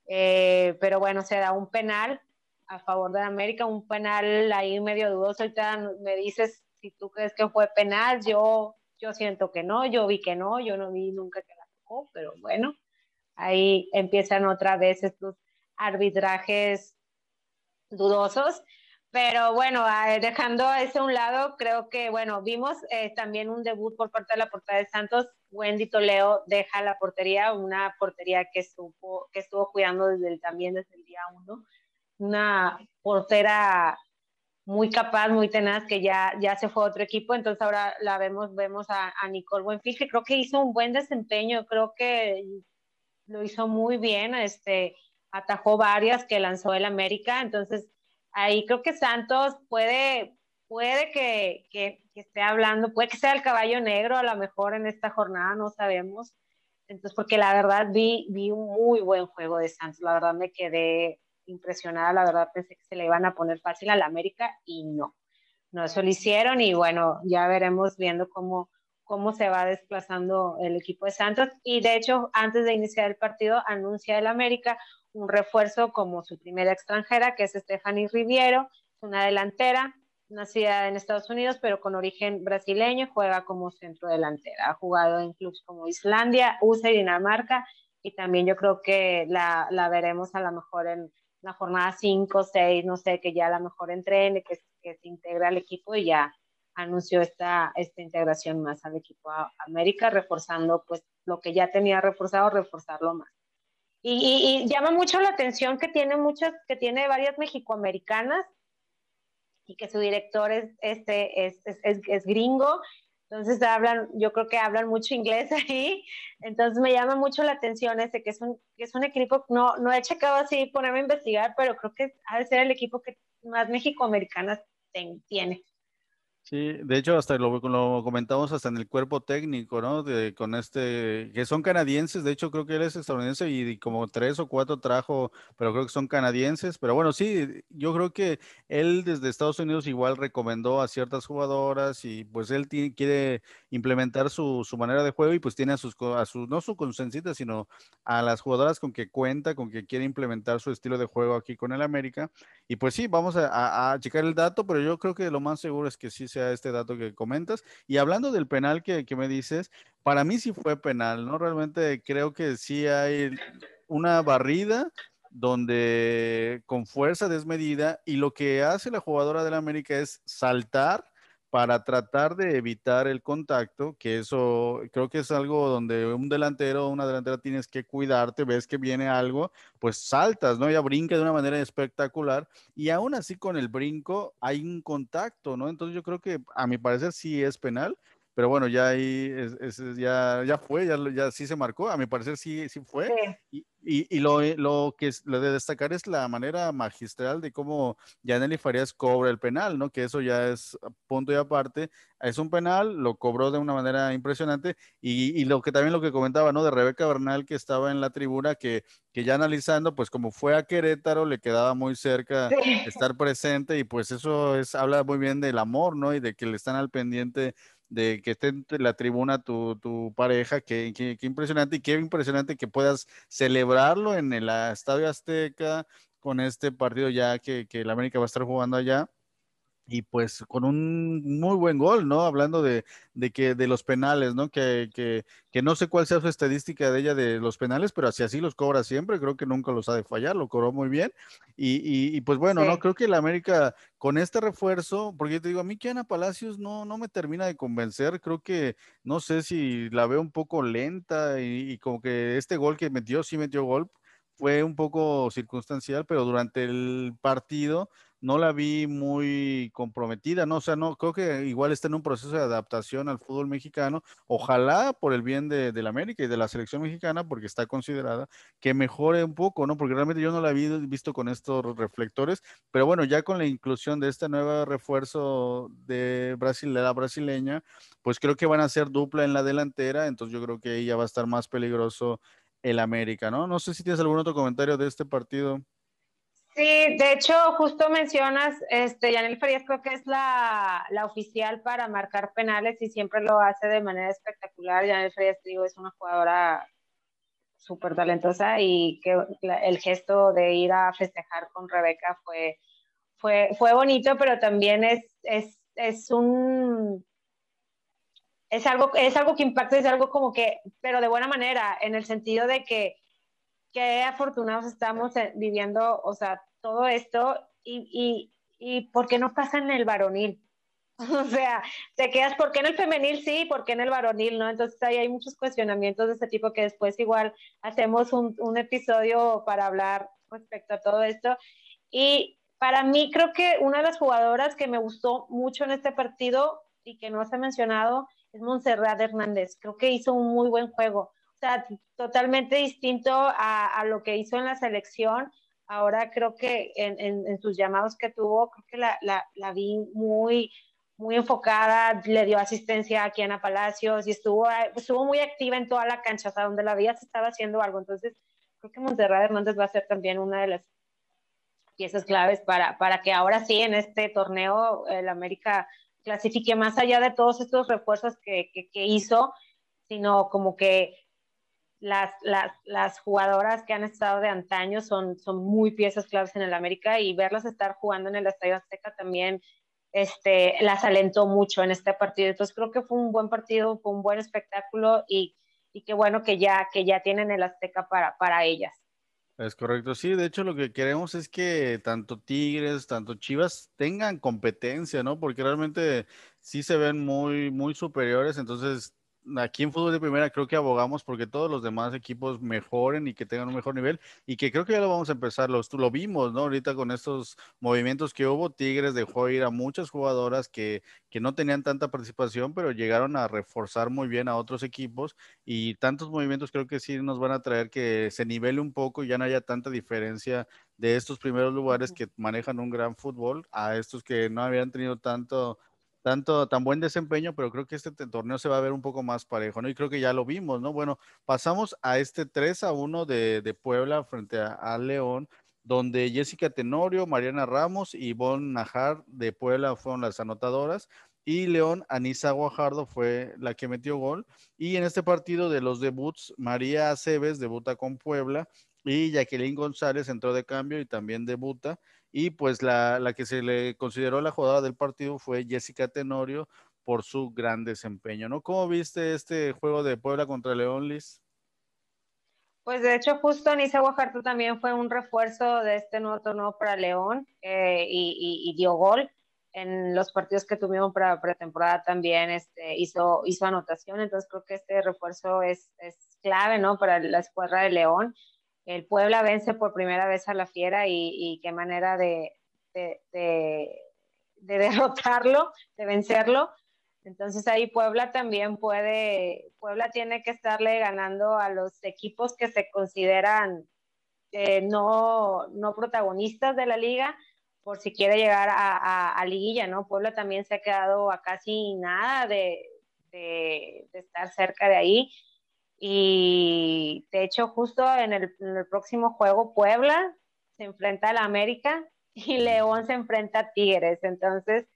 eh, pero bueno, se da un penal a favor de América, un penal ahí medio dudoso. Ahorita me dices si tú crees que fue penal, yo, yo siento que no, yo vi que no, yo no vi nunca que la tocó, pero bueno, ahí empiezan otra vez estos arbitrajes dudosos. Pero bueno, dejando eso a un lado, creo que, bueno, vimos eh, también un debut por parte de la portada de Santos. Wendy Toleo deja la portería, una portería que estuvo, que estuvo cuidando desde el, también desde el día uno. Una portera muy capaz, muy tenaz, que ya, ya se fue a otro equipo, entonces ahora la vemos, vemos a, a Nicole Buenfil, que creo que hizo un buen desempeño, creo que lo hizo muy bien, este, atajó varias que lanzó el América, entonces ahí creo que Santos puede, puede que, que, esté hablando, puede que sea el caballo negro a lo mejor en esta jornada, no sabemos. Entonces, porque la verdad vi, vi un muy buen juego de Santos, la verdad me quedé impresionada, la verdad pensé que se le iban a poner fácil al América y no, no eso lo hicieron y bueno, ya veremos viendo cómo, cómo se va desplazando el equipo de Santos. Y de hecho antes de iniciar el partido anuncia el América un refuerzo como su primera extranjera, que es Stephanie Riviero, una delantera, nacida en Estados Unidos, pero con origen brasileño, juega como centro delantera. Ha jugado en clubes como Islandia, USA y Dinamarca, y también yo creo que la, la veremos a lo mejor en la jornada 5, 6, no sé, que ya a lo mejor entrene, que, que se integra al equipo y ya anunció esta, esta integración más al equipo América, reforzando pues lo que ya tenía reforzado, reforzarlo más. Y, llama mucho la atención que tiene muchas, que tiene varias mexicoamericanas y que su director es, este, es, es, es, gringo, entonces hablan, yo creo que hablan mucho inglés (laughs) ahí, entonces me llama mucho la atención ese, que es un, que es un equipo, no, no he checado así ponerme a investigar, pero creo que ha de ser el equipo que más mexicoamericanas tiene. Sí, de hecho hasta lo, comentamos hasta en el cuerpo técnico, ¿no? De, con este, que son canadienses, de hecho creo que él es estadounidense y, como tres o cuatro trajo, pero creo que son canadienses, pero bueno, sí, yo creo que él desde Estados Unidos igual recomendó a ciertas jugadoras y pues él tiene, quiere implementar su, su, manera de juego y pues tiene a sus, a sus, no su consencita, sino a las jugadoras con que cuenta, con que quiere implementar su estilo de juego aquí con el América y pues sí, vamos a, a, a checar el dato, pero yo creo que lo más seguro es que sí este dato que comentas. Y hablando del penal que, que me dices, para mí sí fue penal, ¿no? Realmente creo que sí hay una barrida donde con fuerza desmedida y lo que hace la jugadora del América es saltar para tratar de evitar el contacto, que eso creo que es algo donde un delantero o una delantera tienes que cuidarte, ves que viene algo, pues saltas, ¿no? Ya brinca de una manera espectacular y aún así con el brinco hay un contacto, ¿no? Entonces yo creo que a mi parecer sí es penal, pero bueno, ya ahí es, ya, ya fue, ya, ya sí se marcó, a mi parecer sí, sí fue. Y, y, lo, lo, que es, lo de destacar es la manera magistral de cómo Yaneli Farías cobra el penal, ¿no? Que eso ya es punto y aparte. Es un penal, lo cobró de una manera impresionante. Y, y lo que también lo que comentaba, ¿no? De Rebeca Bernal, que estaba en la tribuna, que, que ya analizando, pues como fue a Querétaro, le quedaba muy cerca estar presente. Y pues eso es, habla muy bien del amor, ¿no? Y de que le están al pendiente de que esté en la tribuna tu, tu pareja, qué que, impresionante y qué impresionante que puedas celebrarlo en el Estadio Azteca con este partido ya que, que el América va a estar jugando allá. Y pues con un muy buen gol, ¿no? Hablando de, de que de los penales, ¿no? Que, que, que, no sé cuál sea su estadística de ella de los penales, pero así así los cobra siempre, creo que nunca los ha de fallar, lo cobró muy bien. Y, y, pues bueno, ¿no? Creo que la América con este refuerzo, porque te digo, a mí que Ana Palacios no, no me termina de convencer, creo que no sé si la veo un poco lenta y, y como que este gol que metió, sí metió gol, fue un poco circunstancial, pero durante el partido no la vi muy comprometida, ¿no? O sea, no, creo que igual está en un proceso de adaptación al fútbol mexicano. Ojalá por el bien de, la América y de la selección mexicana, porque está considerada que mejore un poco, ¿no? Porque realmente yo no la vi visto con estos reflectores, pero bueno, ya con la inclusión de este nuevo refuerzo de Brasil, de la brasileña, pues creo que van a ser dupla en la delantera, entonces yo creo que ella va a estar más peligroso el América, ¿no? No sé si tienes algún otro comentario de este partido. Sí, de hecho, justo mencionas, este, Yanel Farías creo que es la, la, oficial para marcar penales y siempre lo hace de manera espectacular. Yanel Farías, digo, es una jugadora súper talentosa y que el gesto de ir a festejar con Rebeca fue, fue, fue bonito, pero también es, es, es un... Es algo, es algo que impacta, es algo como que, pero de buena manera, en el sentido de que qué afortunados estamos eh, viviendo, o sea, todo esto y, y, y ¿por qué no pasa en el varonil? (laughs) O sea, te quedas, ¿por qué en el femenil sí? ¿Por qué en el varonil no? Entonces ahí hay muchos cuestionamientos de este tipo que después igual hacemos un, un episodio para hablar respecto a todo esto. Y para mí creo que una de las jugadoras que me gustó mucho en este partido y que no se ha mencionado es Montserrat Hernández. Creo que hizo un muy buen juego totalmente distinto a, lo que hizo en la selección. Ahora creo que en, sus llamados que tuvo, creo que la, la, vi muy, muy enfocada, le dio asistencia a Ana Palacios y estuvo, estuvo muy activa en toda la cancha, o sea, donde la veía se estaba haciendo algo. Entonces, creo que Monterrey Hernández va a ser también una de las piezas claves para, para que ahora sí en este torneo el América clasifique más allá de todos estos refuerzos que, que, que hizo, sino como que las, las, las, jugadoras que han estado de antaño son, son muy piezas claves en el América y verlas estar jugando en el Estadio Azteca también este, las alentó mucho en este partido. Entonces creo que fue un buen partido, fue un buen espectáculo y, y qué bueno que ya, que ya tienen el Azteca para, para ellas. Es correcto, sí, de hecho lo que queremos es que tanto Tigres, tanto Chivas tengan competencia, ¿no? Porque realmente sí se ven muy, muy superiores, entonces aquí en fútbol de primera creo que abogamos porque todos los demás equipos mejoren y que tengan un mejor nivel y que creo que ya lo vamos a empezar, los, lo vimos, ¿no? Ahorita con estos movimientos que hubo, Tigres dejó ir a muchas jugadoras que, que no tenían tanta participación, pero llegaron a reforzar muy bien a otros equipos y tantos movimientos creo que sí nos van a traer que se nivele un poco y ya no haya tanta diferencia de estos primeros lugares que manejan un gran fútbol a estos que no habían tenido tanto tanto, tan buen desempeño, pero creo que este torneo se va a ver un poco más parejo, ¿no? Y creo que ya lo vimos, ¿no? Bueno, pasamos a este 3 a 1 de, de Puebla frente a, León, donde Jessica Tenorio, Mariana Ramos y Bon Najar de Puebla fueron las anotadoras. Y León, Anisa Guajardo fue la que metió gol. Y en este partido de los debuts, María Aceves debuta con Puebla y Jacqueline González entró de cambio y también debuta. Y pues la, la, que se le consideró la jugadora del partido fue Jessica Tenorio por su gran desempeño, ¿no? ¿Cómo viste este juego de Puebla contra León, Liz? Pues de hecho, justo Anisa Guajardo también fue un refuerzo de este nuevo torneo para León eh, y, y, dio gol. En los partidos que tuvimos para pretemporada también este, hizo, hizo anotación, entonces creo que este refuerzo es, es clave, ¿no? Para la escuadra de León el Puebla vence por primera vez a la Fiera y, qué manera de, de, (laughs) derrotarlo, de vencerlo. Entonces ahí Puebla también puede, Puebla tiene que estarle ganando a los equipos que se consideran eh, no, no protagonistas de la liga por si quiere llegar a, liguilla, ¿no? Puebla también se ha quedado a casi nada de estar cerca de ahí y de hecho, justo en el, próximo juego, Puebla se enfrenta a la América y León se enfrenta a Tigres. Entonces,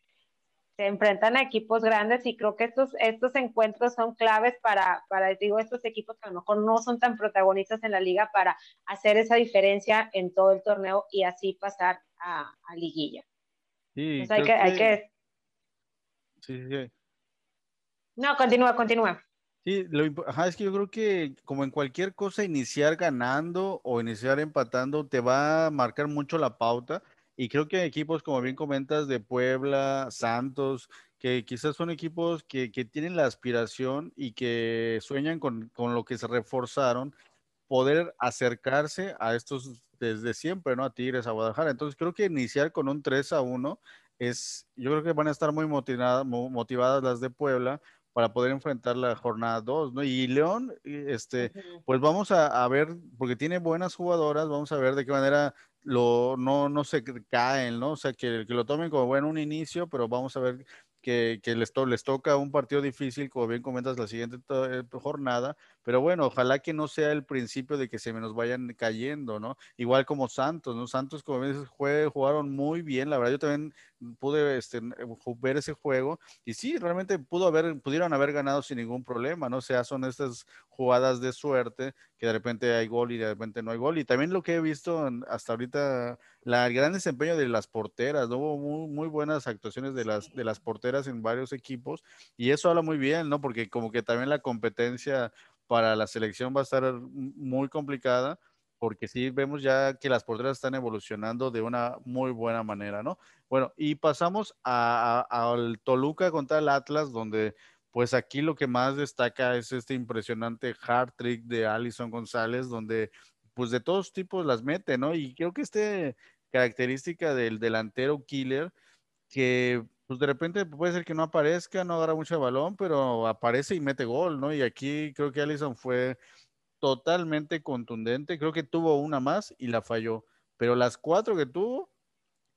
se enfrentan a equipos grandes y creo que estos, estos encuentros son claves para, para, digo, estos equipos que a lo mejor no son tan protagonistas en la liga para hacer esa diferencia en todo el torneo y así pasar a, a liguilla. Sí, hay que, hay que... Sí, sí. No, continúa, continúa. Sí, lo, es que yo creo que como en cualquier cosa, iniciar ganando o iniciar empatando te va a marcar mucho la pauta. Y creo que equipos, como bien comentas, de Puebla, Santos, que quizás son equipos que, tienen la aspiración y que sueñan con, con, lo que se reforzaron, poder acercarse a estos desde siempre, ¿no? A Tigres, a Guadalajara. Entonces creo que iniciar con un 3 a 1 es, yo creo que van a estar muy motivadas, motivadas las de Puebla para poder enfrentar la jornada 2, ¿no? Y León, este, pues vamos a, a, ver, porque tiene buenas jugadoras, vamos a ver de qué manera lo, no, no se caen, ¿no? O sea, que, que lo tomen como bueno un inicio, pero vamos a ver que, les, les toca un partido difícil, como bien comentas, la siguiente eh, jornada, pero bueno, ojalá que no sea el principio de que se nos vayan cayendo, ¿no? Igual como Santos, ¿no? Santos, como dices, jugaron muy bien, la verdad, yo también pude este, ver ese juego y sí, realmente pudo haber, pudieron haber ganado sin ningún problema, ¿no? O sea, son estas jugadas de suerte que de repente hay gol y de repente no hay gol. Y también lo que he visto hasta ahorita, la, el gran desempeño de las porteras, ¿no? Hubo muy, muy, buenas actuaciones de las, de las porteras en varios equipos y eso habla muy bien, ¿no? Porque como que también la competencia para la selección va a estar muy complicada porque sí vemos ya que las porteras están evolucionando de una muy buena manera, ¿no? Bueno, y pasamos al Toluca contra el Atlas, donde pues aquí lo que más destaca es este impresionante hard trick de Alison González, donde pues de todos tipos las mete, ¿no? Y creo que esta característica del delantero killer, que pues de repente puede ser que no aparezca, no agarra mucho balón, pero aparece y mete gol, ¿no? Y aquí creo que Alison fue totalmente contundente, creo que tuvo una más y la falló, pero las cuatro que tuvo,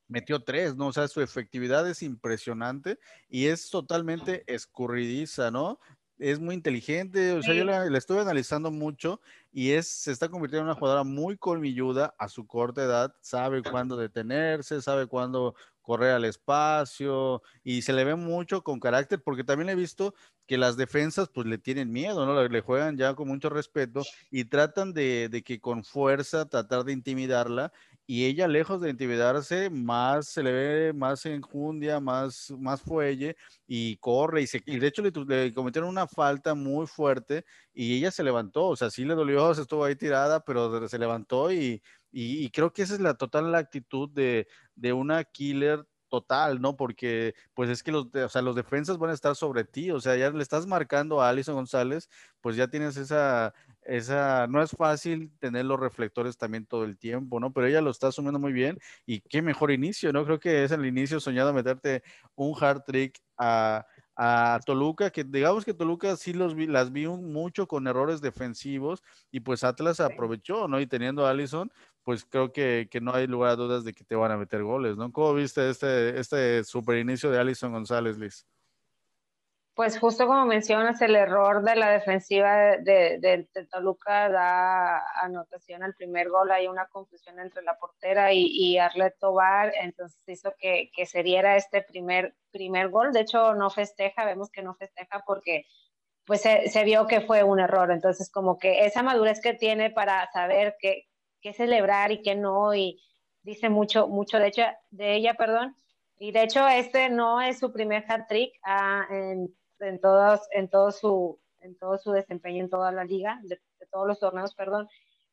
metió tres, ¿no? O sea, su efectividad es impresionante y es totalmente escurridiza, ¿no? Es muy inteligente, o sea, yo la, estuve analizando mucho y es, se está convirtiendo en una jugadora muy colmilluda a su corta edad, sabe cuándo detenerse, sabe cuándo correr al espacio y se le ve mucho con carácter porque también he visto que las defensas pues le tienen miedo, ¿no? Le, juegan ya con mucho respeto y tratan de, de que con fuerza tratar de intimidarla y ella lejos de intimidarse, más se le ve más enjundia, más, más fuelle y corre y, se, y de hecho le, cometieron una falta muy fuerte y ella se levantó, o sea, sí le dolió, se estuvo ahí tirada, pero se levantó y, y, creo que esa es la total la actitud de, de una killer total, ¿no? Porque pues es que los, o sea, los defensas van a estar sobre ti, o sea, ya le estás marcando a Alison González, pues ya tienes esa, esa, no es fácil tener los reflectores también todo el tiempo, ¿no? Pero ella lo está asumiendo muy bien y qué mejor inicio, ¿no? Creo que es el inicio soñado meterte un hard trick a, a Toluca, que digamos que Toluca sí los vi, las vi mucho con errores defensivos y pues Atlas aprovechó, ¿no? Y teniendo a Allison, pues creo que, que, no hay lugar a dudas de que te van a meter goles, ¿no? ¿Cómo viste este, este super inicio de Allison González, Liz? Pues justo como mencionas, el error de la defensiva de, Toluca da anotación al primer gol. Hay una confusión entre la portera y, y Arlet Tobar, entonces hizo que, que, se diera este primer, primer gol. De hecho, no festeja, vemos que no festeja porque pues se, vio que fue un error. Entonces, como que esa madurez que tiene para saber qué, qué celebrar y qué no, y dice mucho, mucho de, hecho, de ella, perdón. Y de hecho, este no es su primer hat trick. Ah, en en, todos, en, todo su, en todo su desempeño en toda la liga, de, todos los torneos, perdón,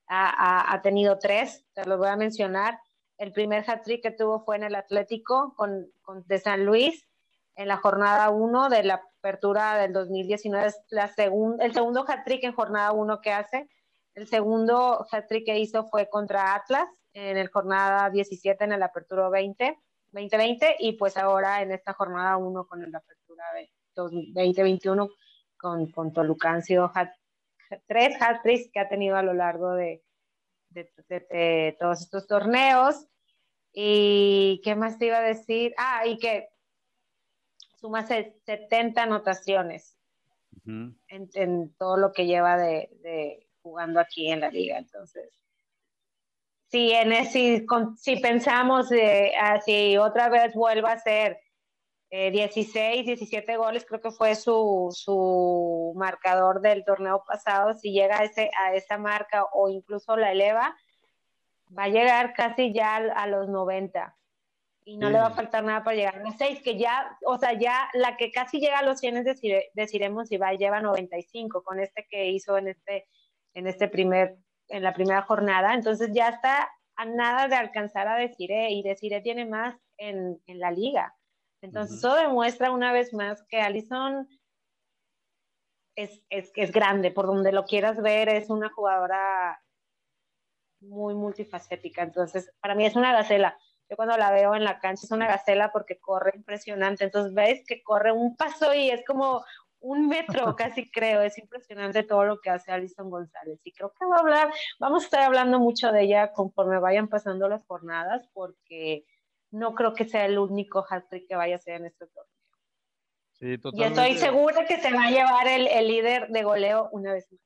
ha, ha, tenido tres, te los voy a mencionar. El primer hat-trick que tuvo fue en el Atlético con, con de San Luis, en la jornada 1 de la apertura del 2019. Es la segun, el segundo hat-trick en jornada 1 que hace. El segundo hat-trick que hizo fue contra Atlas en el jornada 17 en el apertura 20, 2020 y pues ahora en esta jornada 1 con el apertura 20. 2021 con, con Toluca. Han sido tres hat que ha tenido a lo largo de, de, todos estos torneos. ¿Y qué más te iba a decir? Ah, y que suma 70 anotaciones en, en, todo lo que lleva de, jugando aquí en la liga. Entonces, si, en, si, si pensamos de, ah, si otra vez vuelva a ser 16, eh, 17 goles, creo que fue su, su, marcador del torneo pasado. Si llega a, ese, a esa marca o incluso la eleva, va a llegar casi ya a los 90. y no le va a faltar nada para llegar a los 6, que ya, o sea, ya la que casi llega a los 100 es decir, deciremos si va, lleva 95 con este que hizo en este, en este primer, en la primera jornada, entonces ya está a nada de alcanzar a Desiree y Desiree tiene más en, en la liga. Entonces, eso demuestra una vez más que Allison es, es, es grande, por donde lo quieras ver, es una jugadora muy multifacética. Entonces, para mí es una gacela. Yo cuando la veo en la cancha es una gacela porque corre impresionante. Entonces, ves que corre un paso y es como un metro, (laughs) casi creo. Es impresionante todo lo que hace Alison González. Y creo que va a hablar, vamos a estar hablando mucho de ella conforme vayan pasando las jornadas porque no creo que sea el único hat-trick que vaya a ser en este torneo. Sí, y estoy segura que se va a llevar el, el, líder de goleo una vez más.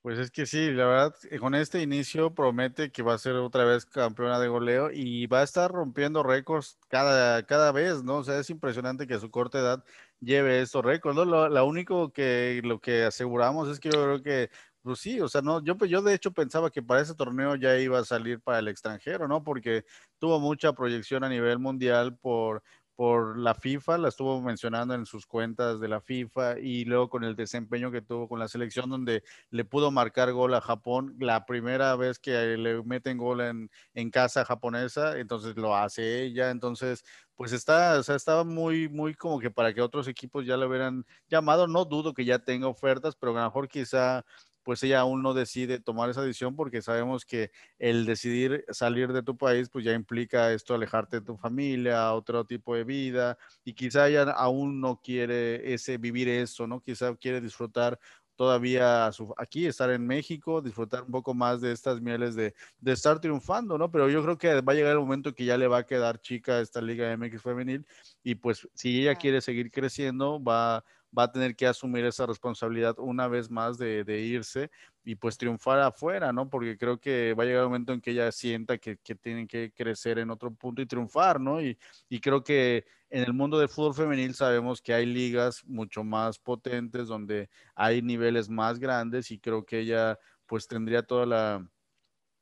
Pues es que sí, la verdad, con este inicio promete que va a ser otra vez campeona de goleo y va a estar rompiendo récords cada, cada vez, ¿no? O sea, es impresionante que a su corta edad lleve estos récords, ¿no? Lo, lo único que, lo que aseguramos es que yo creo que pues sí, o sea, no, yo, yo de hecho pensaba que para ese torneo ya iba a salir para el extranjero, ¿no? Porque tuvo mucha proyección a nivel mundial por, por la FIFA, la estuvo mencionando en sus cuentas de la FIFA y luego con el desempeño que tuvo con la selección donde le pudo marcar gol a Japón la primera vez que le meten gol en, en casa japonesa, entonces lo hace ella, entonces pues está, o sea, estaba muy, muy como que para que otros equipos ya le hubieran llamado, no dudo que ya tenga ofertas, pero a lo mejor quizá pues ella aún no decide tomar esa decisión porque sabemos que el decidir salir de tu país, pues ya implica esto, alejarte de tu familia, otro tipo de vida, y quizá ella aún no quiere ese, vivir eso, ¿no? Quizá quiere disfrutar todavía aquí, estar en México, disfrutar un poco más de estas mieles de, de, estar triunfando, ¿no? Pero yo creo que va a llegar el momento que ya le va a quedar chica esta Liga MX femenil y pues si ella quiere seguir creciendo, va, va a tener que asumir esa responsabilidad una vez más de, irse y pues triunfar afuera, ¿no? Porque creo que va a llegar un momento en que ella sienta que, que tienen que crecer en otro punto y triunfar, ¿no? Y, y creo que en el mundo del fútbol femenil sabemos que hay ligas mucho más potentes donde hay niveles más grandes y creo que ella pues tendría toda la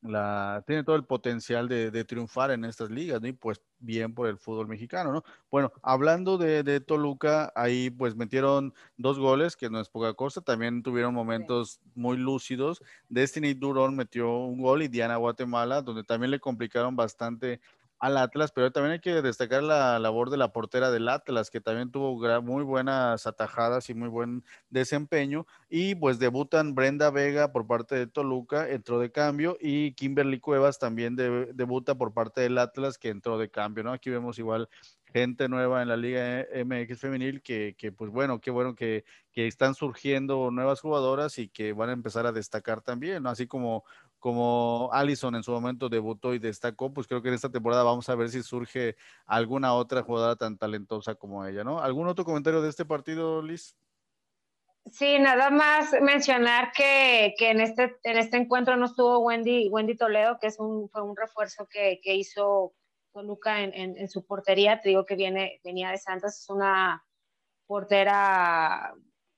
la, tiene todo el potencial de, triunfar en estas ligas, ¿no? Y pues bien por el fútbol mexicano, ¿no? Bueno, hablando de, Toluca, ahí pues metieron dos goles, que no es poca cosa, también tuvieron momentos muy lúcidos. Destiny Durón metió un gol y Diana Guatemala, donde también le complicaron bastante al Atlas, pero también hay que destacar la labor de la portera del Atlas, que también tuvo muy buenas atajadas y muy buen desempeño. Y pues debutan Brenda Vega por parte de Toluca, entró de cambio, y Kimberly Cuevas también debuta por parte del Atlas, que entró de cambio, ¿no? Aquí vemos igual gente nueva en la Liga MX femenil que, que pues bueno, qué bueno que, que, están surgiendo nuevas jugadoras y que van a empezar a destacar también, ¿no? Así como como Allison en su momento debutó y destacó, pues creo que en esta temporada vamos a ver si surge alguna otra jugadora tan talentosa como ella, ¿no? ¿Algún otro comentario de este partido, Liz? Sí, nada más mencionar que, que en, este, en este encuentro no estuvo Wendy, Wendy Toledo, que es un, fue un refuerzo que, que hizo Toluca en, en, en, su portería. Te digo que viene, venía de Santos, es una portera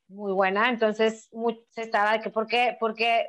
muy buena, entonces se estaba de que por qué, porque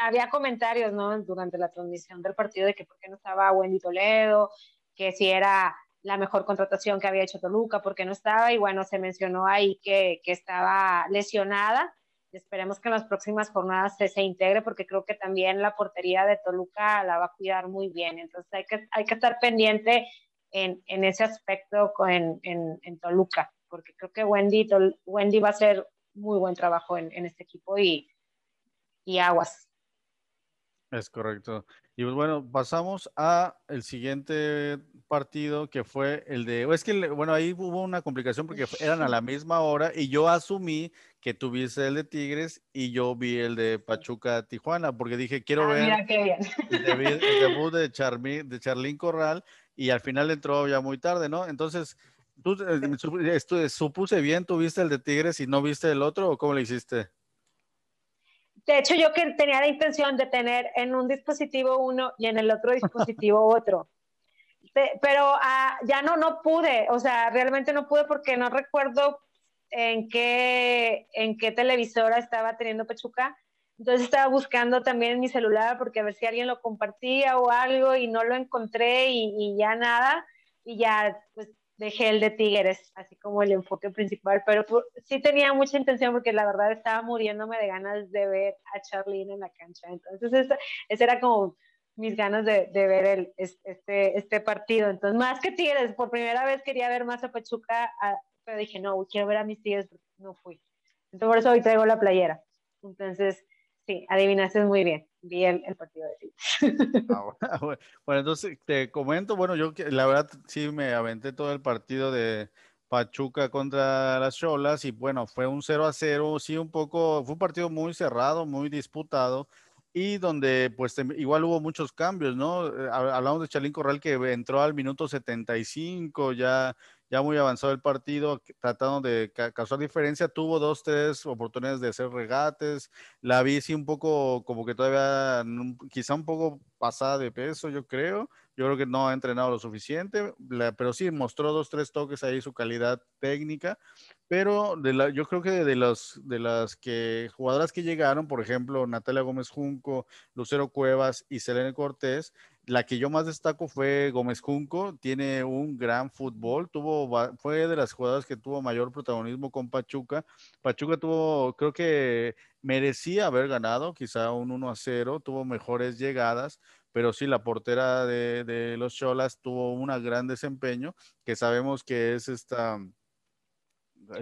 había comentarios, ¿no? Durante la transmisión del partido de que por qué no estaba Wendy Toledo, que si era la mejor contratación que había hecho Toluca, porque no estaba, y bueno, se mencionó ahí que, que estaba lesionada. Esperemos que en las próximas jornadas se, se, integre, porque creo que también la portería de Toluca la va a cuidar muy bien. Entonces hay que, hay que estar pendiente en, en ese aspecto en, en, en, Toluca, porque creo que Wendy, Wendy va a ser muy buen trabajo en, en este equipo y, y aguas. Es correcto. Y pues bueno, pasamos a el siguiente partido que fue el de, es que bueno, ahí hubo una complicación porque eran a la misma hora y yo asumí que tuviese el de Tigres y yo vi el de Pachuca Tijuana porque dije, quiero ah, ver El, debut de, Charmi, de Charlín Corral y al final entró ya muy tarde, ¿no? Entonces, ¿Tú eh, supuse bien, tuviste el de Tigres y no viste el otro o cómo le hiciste? De hecho, yo que tenía la intención de tener en un dispositivo uno y en el otro dispositivo (laughs) otro. Pero ah, ya no, no pude, o sea, realmente no pude porque no recuerdo en qué, en qué televisora estaba teniendo Pachuca. Entonces estaba buscando también en mi celular porque a ver si alguien lo compartía o algo y no lo encontré y, y ya nada y ya pues dejé el de Tigres, así como el enfoque principal, pero sí tenía mucha intención porque la verdad estaba muriéndome de ganas de ver a Charlene en la cancha. Entonces, ese era como mis ganas de, de, ver el, este, este partido. Entonces, más que Tigres, por primera vez quería ver más a Pachuca, pero dije, no, quiero ver a mis Tigres, no fui. Entonces, por eso hoy traigo la playera. Entonces, sí, adivinaste muy bien. Vi el, partido de Tigres. Ah, (laughs) (laughs) bueno, entonces te comento, bueno, yo la verdad sí me aventé todo el partido de Pachuca contra las Cholas y bueno, fue un 0 a 0, sí, un poco, fue un partido muy cerrado, muy disputado y donde pues igual hubo muchos cambios, ¿no? Eh, hablamos de Chalín Corral que entró al minuto 75, ya ya muy avanzado el partido, tratando de causar diferencia, tuvo dos, tres oportunidades de hacer regates, la vi sí un poco como que todavía, quizá un poco pasada de peso, yo creo, yo creo que no ha entrenado lo suficiente, pero sí mostró dos, tres toques ahí su calidad técnica, pero la, yo creo que de, los, de las que jugadoras que llegaron, por ejemplo, Natalia Gómez Junco, Lucero Cuevas y Selene Cortés, la que yo más destaco fue Gómez Junco, tiene un gran fútbol, tuvo, fue de las jugadoras que tuvo mayor protagonismo con Pachuca. Pachuca tuvo, creo que merecía haber ganado, quizá un 1 a 0, tuvo mejores llegadas, pero sí, la portera de, los Cholas tuvo un gran desempeño, que sabemos que es esta...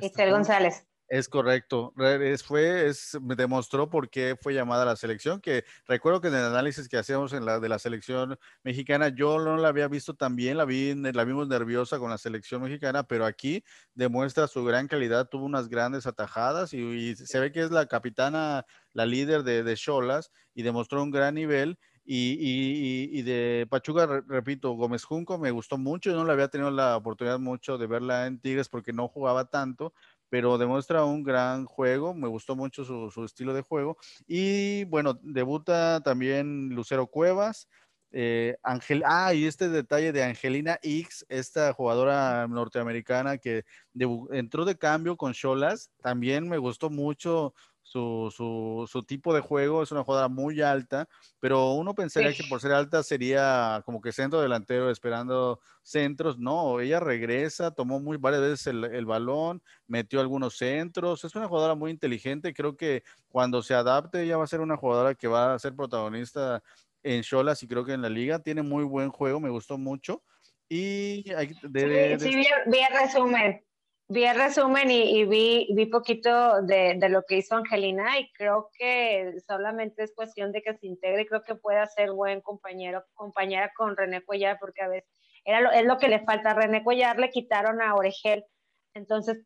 esta González. Es correcto. Es, fue, es, demostró por qué fue llamada a la selección, que recuerdo que en el análisis que hacíamos en la, de la selección mexicana, yo no la había visto tan bien, la, vi, la vimos nerviosa con la selección mexicana, pero aquí demuestra su gran calidad, tuvo unas grandes atajadas y, se ve que es la capitana, la líder de Cholas y demostró un gran nivel. Y, y, de Pachuca, repito, Gómez Junco me gustó mucho. Yo no le había tenido la oportunidad mucho de verla en Tigres porque no jugaba tanto, pero demuestra un gran juego, me gustó mucho su, estilo de juego. Y bueno, debuta también Lucero Cuevas. Eh, Angel, ah, y este detalle de Angelina X, esta jugadora norteamericana que entró de cambio con Cholas, también me gustó mucho su, su, tipo de juego, es una jugadora muy alta, pero uno pensaría que por ser alta sería como que centro delantero esperando centros, no, ella regresa, tomó muy varias veces el, el balón, metió algunos centros, es una jugadora muy inteligente, creo que cuando se adapte ella va a ser una jugadora que va a ser protagonista en Cholas y creo que en la liga, tiene muy buen juego, me gustó mucho. Y hay, de, sí, vi el resumen vi el resumen y, vi, vi poquito de, de, lo que hizo Angelina y creo que solamente es cuestión de que se integre. Creo que puede ser buen compañero, compañera con René Cuellar, porque a veces era lo, es lo que le falta. A René Cuellar le quitaron a Oregel, entonces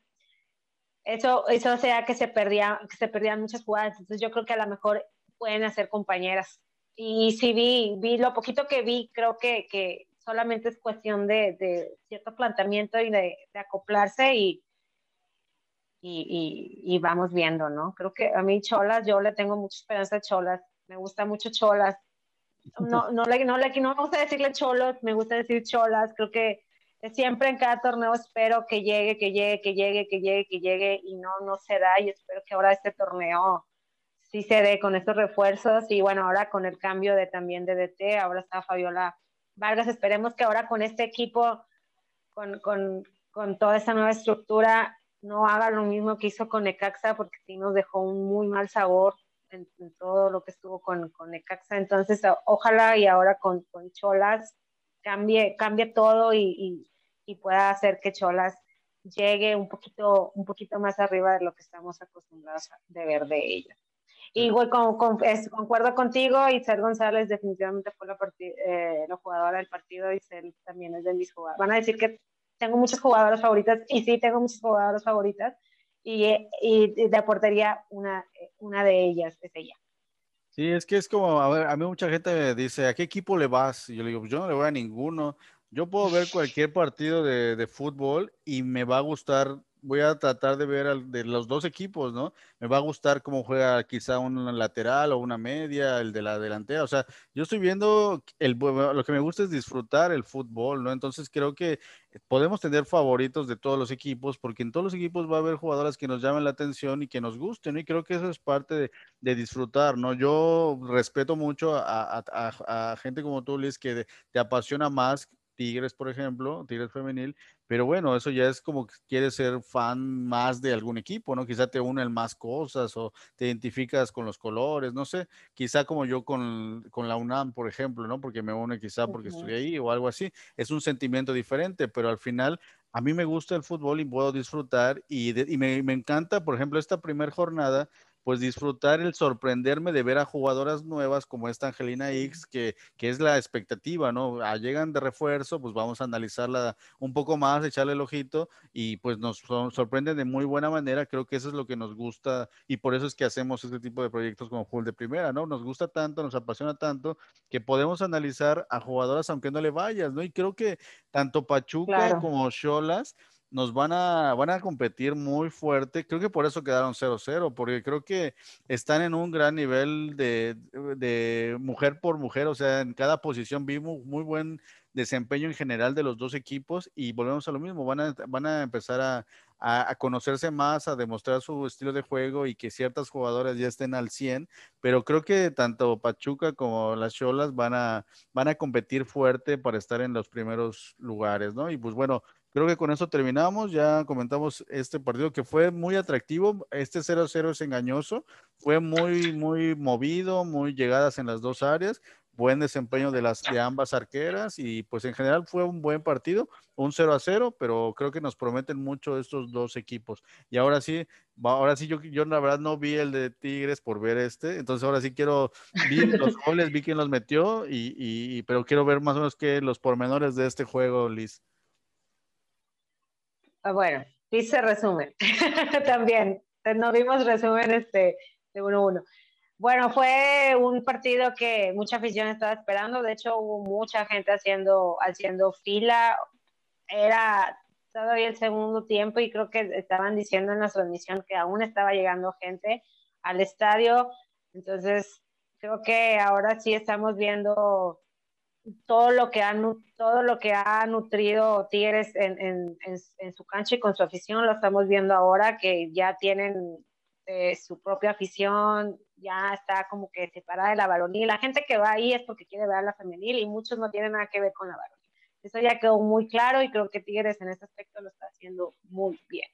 eso, eso sea que se, perdía, que se perdían muchas jugadas. Entonces yo creo que a lo mejor pueden hacer compañeras. Y sí vi, vi lo poquito que vi, creo que, que solamente es cuestión de, cierto planteamiento y de, acoplarse y, y, vamos viendo, ¿no? Creo que a mí Cholas, yo le tengo mucha esperanza a Cholas, me gusta mucho Cholas. No, no, le, no, le, no me gusta decirle Cholos, me gusta decir Cholas, creo que siempre en cada torneo espero que llegue, que llegue, que llegue, que llegue, que llegue y no, no se da y espero que ahora este torneo sí se dé con estos refuerzos y bueno, ahora con el cambio de también de DT, ahora está Fabiola Vargas, esperemos que ahora con este equipo, con, con, con toda esta nueva estructura, no haga lo mismo que hizo con Necaxa, porque sí nos dejó un muy mal sabor en, todo lo que estuvo con, con Necaxa. Entonces, ojalá y ahora con, con Cholas cambie, cambie todo y, y, pueda hacer que Cholas llegue un poquito, un poquito más arriba de lo que estamos acostumbrados de ver de ella. Igual con, concuerdo contigo, Isel González definitivamente fue la, eh, la jugadora del partido, Isel también es de mis jugadoras. Van a decir que tengo muchas jugadoras favoritas, y sí, tengo muchas jugadoras favoritas, y, y de portería una, una de ellas es ella. Sí, es que es como, a ver, a mí mucha gente me dice, ¿a qué equipo le vas? Y yo le digo, yo no le voy a ninguno. Yo puedo ver cualquier partido de, de fútbol y me va a gustar voy a tratar de ver de los dos equipos, ¿no? Me va a gustar cómo juega quizá un lateral o una media, el de la delantera. O sea, yo estoy viendo, el, lo que me gusta es disfrutar el fútbol, ¿no? Entonces creo que podemos tener favoritos de todos los equipos, porque en todos los equipos va a haber jugadoras que nos llamen la atención y que nos gusten, y creo que eso es parte de, disfrutar, ¿no? Yo respeto mucho a, gente como tú, Liz, que te apasiona más Tigres, por ejemplo, Tigres femenil, pero bueno, eso ya es como que quieres ser fan más de algún equipo, ¿no? Quizá te unen más cosas o te identificas con los colores, no sé, quizá como yo con, con la UNAM, por ejemplo, ¿no? Porque me une quizá porque estudié ahí o algo así, es un sentimiento diferente, pero al final a mí me gusta el fútbol y puedo disfrutar y, y me, me, encanta, por ejemplo, esta primera jornada pues disfrutar el sorprenderme de ver a jugadoras nuevas como esta Angelina X, que, que es la expectativa, ¿no? Ah, llegan de refuerzo, pues vamos a analizarla un poco más, echarle el ojito y pues nos sorprenden de muy buena manera. Creo que eso es lo que nos gusta y por eso es que hacemos este tipo de proyectos como Full de Primera, ¿no? Nos gusta tanto, nos apasiona tanto que podemos analizar a jugadoras aunque no le vayas, ¿no? Y creo que tanto Pachuca como Cholas nos van a, van a competir muy fuerte. Creo que por eso quedaron 0-0, porque creo que están en un gran nivel de, de, mujer por mujer, o sea, en cada posición vimos muy buen desempeño en general de los dos equipos y volvemos a lo mismo, van a, van a empezar a, a, conocerse más, a demostrar su estilo de juego y que ciertas jugadoras ya estén al 100, pero creo que tanto Pachuca como las Cholas van a, van a competir fuerte para estar en los primeros lugares, ¿no? Y pues bueno, Creo que con eso terminamos. Ya comentamos este partido que fue muy atractivo. Este 0-0 es engañoso. Fue muy, muy movido, muy llegadas en las dos áreas. Buen desempeño de las de ambas arqueras y pues en general fue un buen partido, un 0 a 0, pero creo que nos prometen mucho estos dos equipos. Y ahora sí, ahora sí yo, yo la verdad no vi el de Tigres por ver este, entonces ahora sí quiero, vi los goles, vi quién los metió, y, y, pero quiero ver más o menos que los pormenores de este juego, Liz. Ah, bueno, dice resumen. (laughs) También, no vimos resumen este, de 1-1. Bueno, fue un partido que mucha afición estaba esperando. De hecho, hubo mucha gente haciendo, haciendo fila. Era todavía el segundo tiempo y creo que estaban diciendo en la transmisión que aún estaba llegando gente al estadio. Entonces, creo que ahora sí estamos viendo todo lo que ha, todo lo que ha nutrido Tigres en, en, en, su cancha y con su afición, lo estamos viendo ahora que ya tienen eh, su propia afición, ya está como que separada de la varonil. La gente que va ahí es porque quiere ver a la femenil y muchos no tienen nada que ver con la varonil. Eso ya quedó muy claro y creo que Tigres en este aspecto lo está haciendo muy bien.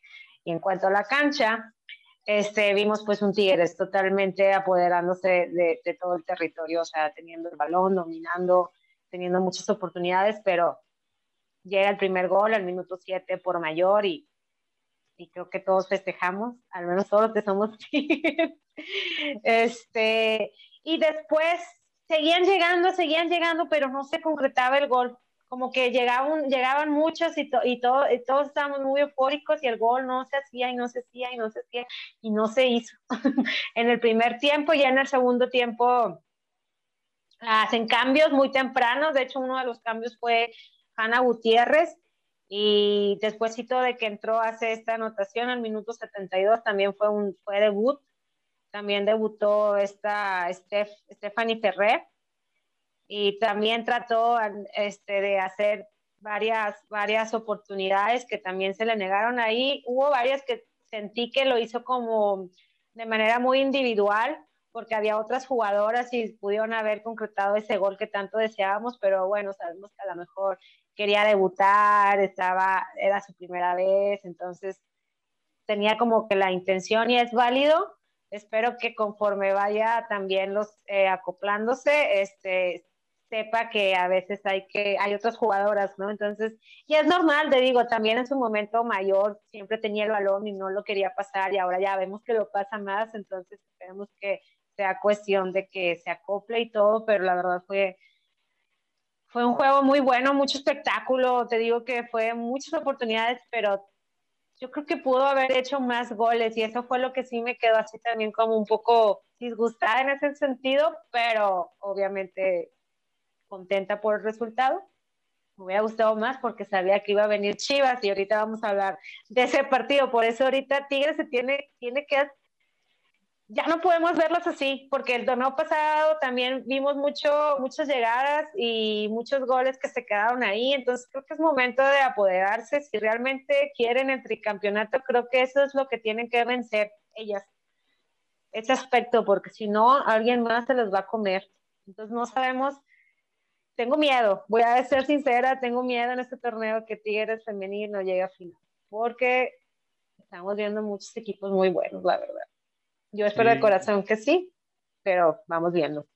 Y en cuanto a la cancha, este, vimos pues un Tigres totalmente apoderándose de, de todo el territorio, o sea, teniendo el balón, dominando, teniendo muchas oportunidades, pero llega el primer gol al minuto 7 por mayor y, y, creo que todos festejamos, al menos todos los que somos (laughs) este, y después seguían llegando, seguían llegando, pero no se concretaba el gol. Como que llegaban, llegaban muchos y, y, todo, y todos estábamos muy eufóricos y el gol no se hacía y no se hacía y no se hacía y no se hizo. (laughs) en el primer tiempo y en el segundo tiempo hacen cambios muy tempranos, de hecho uno de los cambios fue Hanna Gutiérrez y despuésito de que entró hace esta anotación al minuto 72 también fue un fue debut, también debutó esta Steph, Stephanie Ferrer y también trató este, de hacer varias, varias oportunidades que también se le negaron ahí. Hubo varias que sentí que lo hizo como de manera muy individual, porque había otras jugadoras y pudieron haber concretado ese gol que tanto deseábamos, pero bueno, sabemos que a lo mejor quería debutar, estaba, era su primera vez, entonces tenía como que la intención y es válido. Espero que conforme vaya también los eh, acoplándose, este, sepa que a veces hay que, hay otras jugadoras, ¿no? Entonces, y es normal, te digo, también en su momento mayor siempre tenía el balón y no lo quería pasar y ahora ya vemos que lo pasa más, entonces esperemos que sea cuestión de que se acople y todo, pero la verdad fue, fue un juego muy bueno, mucho espectáculo, te digo que fue muchas oportunidades, pero yo creo que pudo haber hecho más goles y eso fue lo que sí me quedó así también como un poco disgustada en ese sentido, pero obviamente contenta por el resultado. Me hubiera gustado más porque sabía que iba a venir Chivas y ahorita vamos a hablar de ese partido. Por eso ahorita Tigres se tiene, tiene que ya no podemos verlos así, porque el torneo pasado también vimos mucho, muchas llegadas y muchos goles que se quedaron ahí, entonces creo que es momento de apoderarse, si realmente quieren el tricampeonato, creo que eso es lo que tienen que vencer ellas, ese aspecto, porque si no, alguien más se los va a comer. Entonces no sabemos tengo miedo, voy a ser sincera, tengo miedo en este torneo que Tigres femenil no llegue a final, porque estamos viendo muchos equipos muy buenos, la verdad. Yo espero de corazón que sí, pero vamos viendo.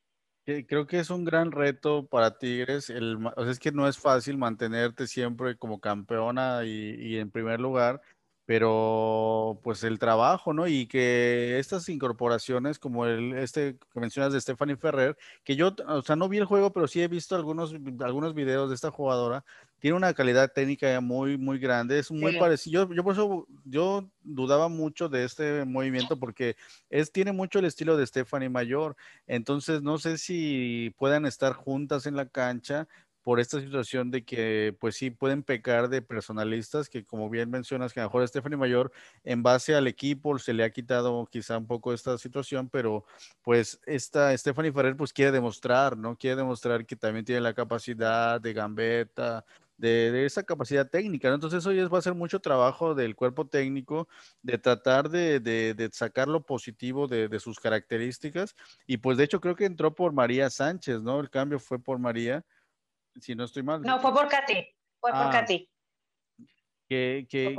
Creo que es un gran reto para Tigres. El, o sea, es que no es fácil mantenerte siempre como campeona y, y en primer lugar pero pues el trabajo, ¿no? Y que estas incorporaciones, como el este que mencionas de Stephanie Ferrer, que yo, o sea, no vi el juego, pero sí he visto algunos, algunos videos de esta jugadora, tiene una calidad técnica muy, muy grande, es muy parecido, yo, yo, por eso, yo dudaba mucho de este movimiento porque es, tiene mucho el estilo de Stephanie Mayor, entonces no sé si puedan estar juntas en la cancha, por esta situación de que pues sí pueden pecar de personalistas, que como bien mencionas, que a lo mejor Stephanie Mayor en base al equipo se le ha quitado quizá un poco esta situación, pero pues esta Stephanie Ferrer pues quiere demostrar, ¿no? Quiere demostrar que también tiene la capacidad de gambeta, de, esa capacidad técnica, ¿no? Entonces ya va a ser mucho trabajo del cuerpo técnico de tratar de, de, sacar lo positivo de, sus características y pues de hecho creo que entró por María Sánchez, ¿no? El cambio fue por María si no estoy mal. No, fue por Katy. Fue por ah. Katy. Que, que,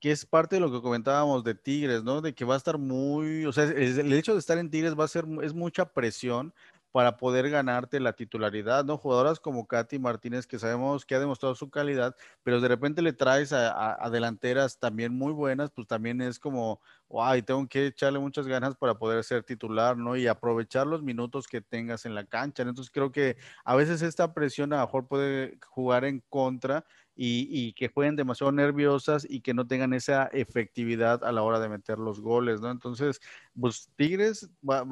que, es parte de lo que comentábamos de Tigres, ¿no? De que va a estar muy, o sea, el hecho de estar en Tigres va a ser, es mucha presión para poder ganarte la titularidad, ¿no? Jugadoras como Katy Martínez, que sabemos que ha demostrado su calidad, pero de repente le traes a, delanteras también muy buenas, pues también es como, ay, tengo que echarle muchas ganas para poder ser titular, ¿no? Y aprovechar los minutos que tengas en la cancha. Entonces creo que a veces esta presión a lo mejor puede jugar en contra y, que jueguen demasiado nerviosas y que no tengan esa efectividad a la hora de meter los goles, ¿no? Entonces, pues Tigres va,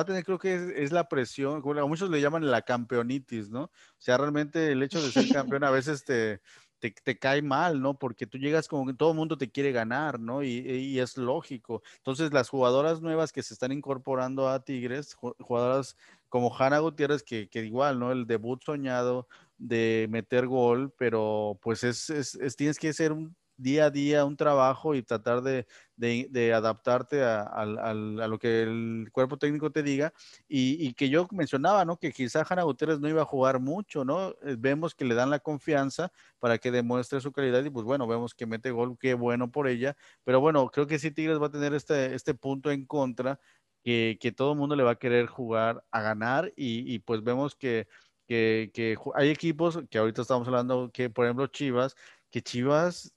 a tener, creo que es, la presión, como muchos le llaman la campeonitis, ¿no? O sea, realmente el hecho de ser (laughs) campeón a veces te, te, cae mal, ¿no? Porque tú llegas como que todo el mundo te quiere ganar, ¿no? Y, y, es lógico. Entonces, las jugadoras nuevas que se están incorporando a Tigres, jugadoras como Hanna Gutiérrez, que, que igual, ¿no? El debut soñado, de meter gol, pero pues es, es, tienes que hacer un día a día un trabajo y tratar de, de, adaptarte a, a, a, lo que el cuerpo técnico te diga. Y, y, que yo mencionaba, ¿no? Que quizá Hanna Gutiérrez no iba a jugar mucho, ¿no? Eh, vemos que le dan la confianza para que demuestre su calidad y pues bueno, vemos que mete gol, qué bueno por ella. Pero bueno, creo que sí Tigres va a tener este, este punto en contra, que, que todo el mundo le va a querer jugar a ganar y, y pues vemos que que, hay equipos que ahorita estamos hablando, que por ejemplo Chivas, que Chivas,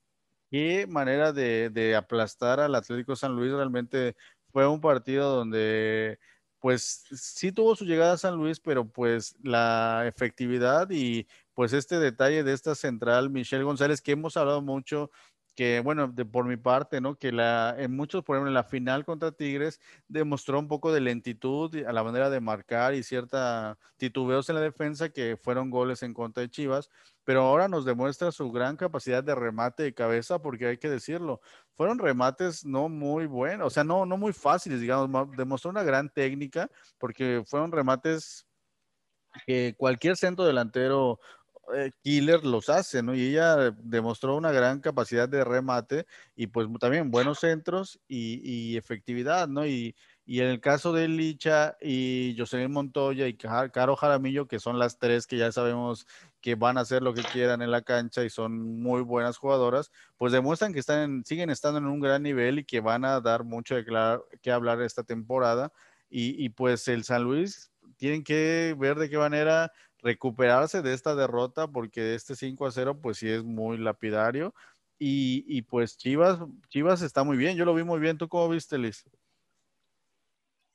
qué manera de, de aplastar al Atlético San Luis, realmente fue un partido donde pues sí tuvo su llegada a San Luis, pero pues la efectividad y pues este detalle de esta central, Michelle González, que hemos hablado mucho que bueno, de, por mi parte, ¿no? Que la, en muchos, por ejemplo, en la final contra Tigres demostró un poco de lentitud a la manera de marcar y cierta titubeos en la defensa que fueron goles en contra de Chivas, pero ahora nos demuestra su gran capacidad de remate de cabeza porque hay que decirlo, fueron remates no muy buenos, o sea, no, no muy fáciles, digamos, demostró una gran técnica porque fueron remates que cualquier centro delantero eh, killer los hace, ¿no? Y ella demostró una gran capacidad de remate y pues también buenos centros y, efectividad, ¿no? Y, en el caso de Licha y Jocelyn Montoya y Caro Jaramillo, que son las tres que ya sabemos que van a hacer lo que quieran en la cancha y son muy buenas jugadoras, pues demuestran que están siguen estando en un gran nivel y que van a dar mucho que hablar esta temporada. Y, y pues el San Luis tienen que ver de qué manera recuperarse de esta derrota porque este 5 a 0 pues sí es muy lapidario y, y, pues Chivas, Chivas está muy bien, yo lo vi muy bien, ¿tú cómo viste Liz?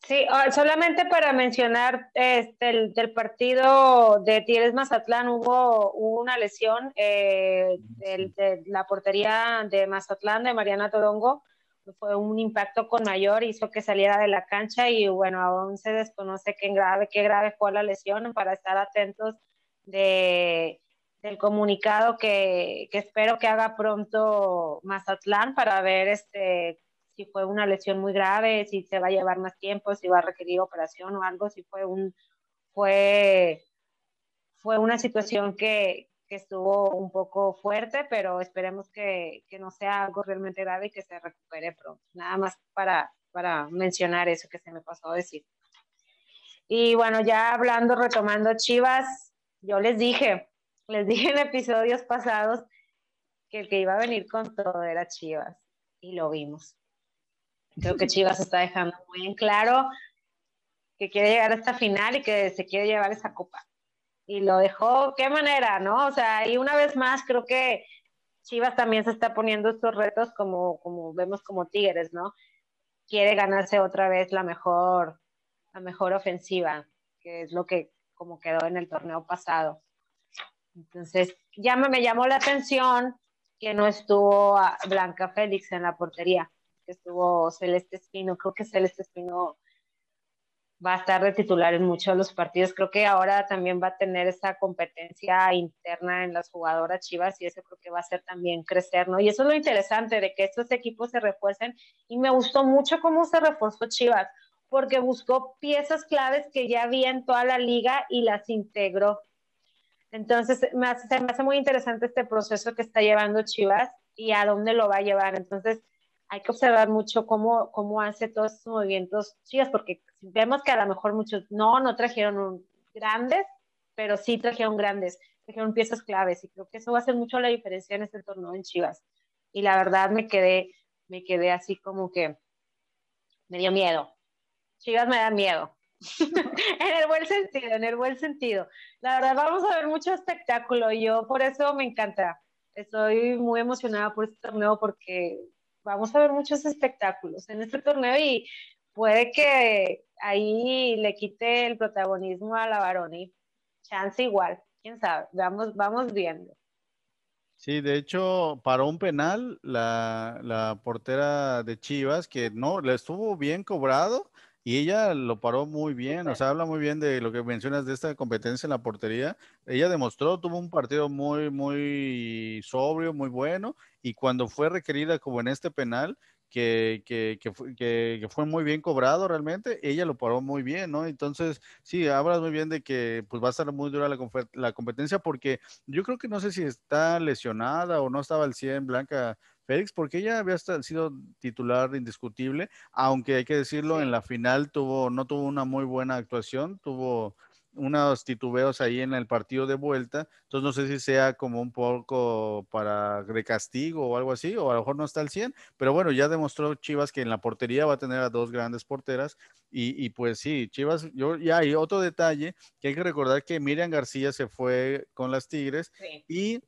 Sí, ah, solamente para mencionar este, del partido de Tigres Mazatlán hubo, una lesión eh, de la portería de Mazatlán de Mariana Torongo, fue un impacto con mayor, hizo que saliera de la cancha y bueno, aún se desconoce qué grave, qué grave fue la lesión para estar atentos de, del comunicado que, que, espero que haga pronto Mazatlán para ver este si fue una lesión muy grave, si se va a llevar más tiempo, si va a requerir operación o algo, si fue un fue fue una situación que, que estuvo un poco fuerte, pero esperemos que, que, no sea algo realmente grave y que se recupere pronto. Nada más para, para mencionar eso que se me pasó a decir. Y bueno, ya hablando, retomando Chivas, yo les dije, les dije en episodios pasados que el que iba a venir con todo era Chivas y lo vimos. Creo que Chivas está dejando muy en claro que quiere llegar a esta final y que se quiere llevar esa copa. Y lo dejó, qué manera, ¿no? O sea, y una vez más creo que Chivas también se está poniendo estos retos como, como vemos como Tigres, ¿no? Quiere ganarse otra vez la mejor, la mejor ofensiva, que es lo que como quedó en el torneo pasado. Entonces, ya me, me llamó la atención que no estuvo Blanca Félix en la portería, que estuvo Celeste Espino. Creo que Celeste Espino va a estar de titular en muchos de los partidos. Creo que ahora también va a tener esa competencia interna en las jugadoras chivas y eso creo que va a hacer también crecer, ¿no? Y eso es lo interesante de que estos equipos se refuercen y me gustó mucho cómo se reforzó Chivas, porque buscó piezas claves que ya había en toda la liga y las integró. Entonces, me hace, me hace muy interesante este proceso que está llevando Chivas y a dónde lo va a llevar. Entonces, hay que observar mucho cómo, cómo hace todos estos movimientos Chivas, porque vemos que a lo mejor muchos no, no trajeron grandes, pero sí trajeron grandes, trajeron piezas claves y creo que eso va a hacer mucho la diferencia en este torneo en Chivas. Y la verdad me quedé, me quedé así como que me dio miedo. Chivas me da miedo. (laughs) en el buen sentido, en el buen sentido. La verdad, vamos a ver mucho espectáculo. y Yo por eso me encanta. Estoy muy emocionada por este torneo porque vamos a ver muchos espectáculos en este torneo y puede que ahí le quite el protagonismo a la Baroni. Chance igual, quién sabe. Vamos, vamos viendo. Sí, de hecho, para un penal, la, la portera de Chivas, que no, le estuvo bien cobrado, y ella lo paró muy bien, o sea, habla muy bien de lo que mencionas de esta competencia en la portería. Ella demostró, tuvo un partido muy, muy sobrio, muy bueno, y cuando fue requerida como en este penal, que, que, que, fue, que, fue muy bien cobrado realmente, ella lo paró muy bien, ¿no? Entonces, sí, hablas muy bien de que pues va a estar muy dura la, la competencia porque yo creo que no sé si está lesionada o no estaba al 100 Blanca Félix, porque ella había sido titular indiscutible, aunque hay que decirlo, en la final tuvo, no tuvo una muy buena actuación, tuvo unos titubeos ahí en el partido de vuelta, entonces no sé si sea como un poco para de castigo o algo así, o a lo mejor no está al 100, pero bueno, ya demostró Chivas que en la portería va a tener a dos grandes porteras y, pues sí, Chivas, yo ya hay otro detalle que hay que recordar que Miriam García se fue con las Tigres y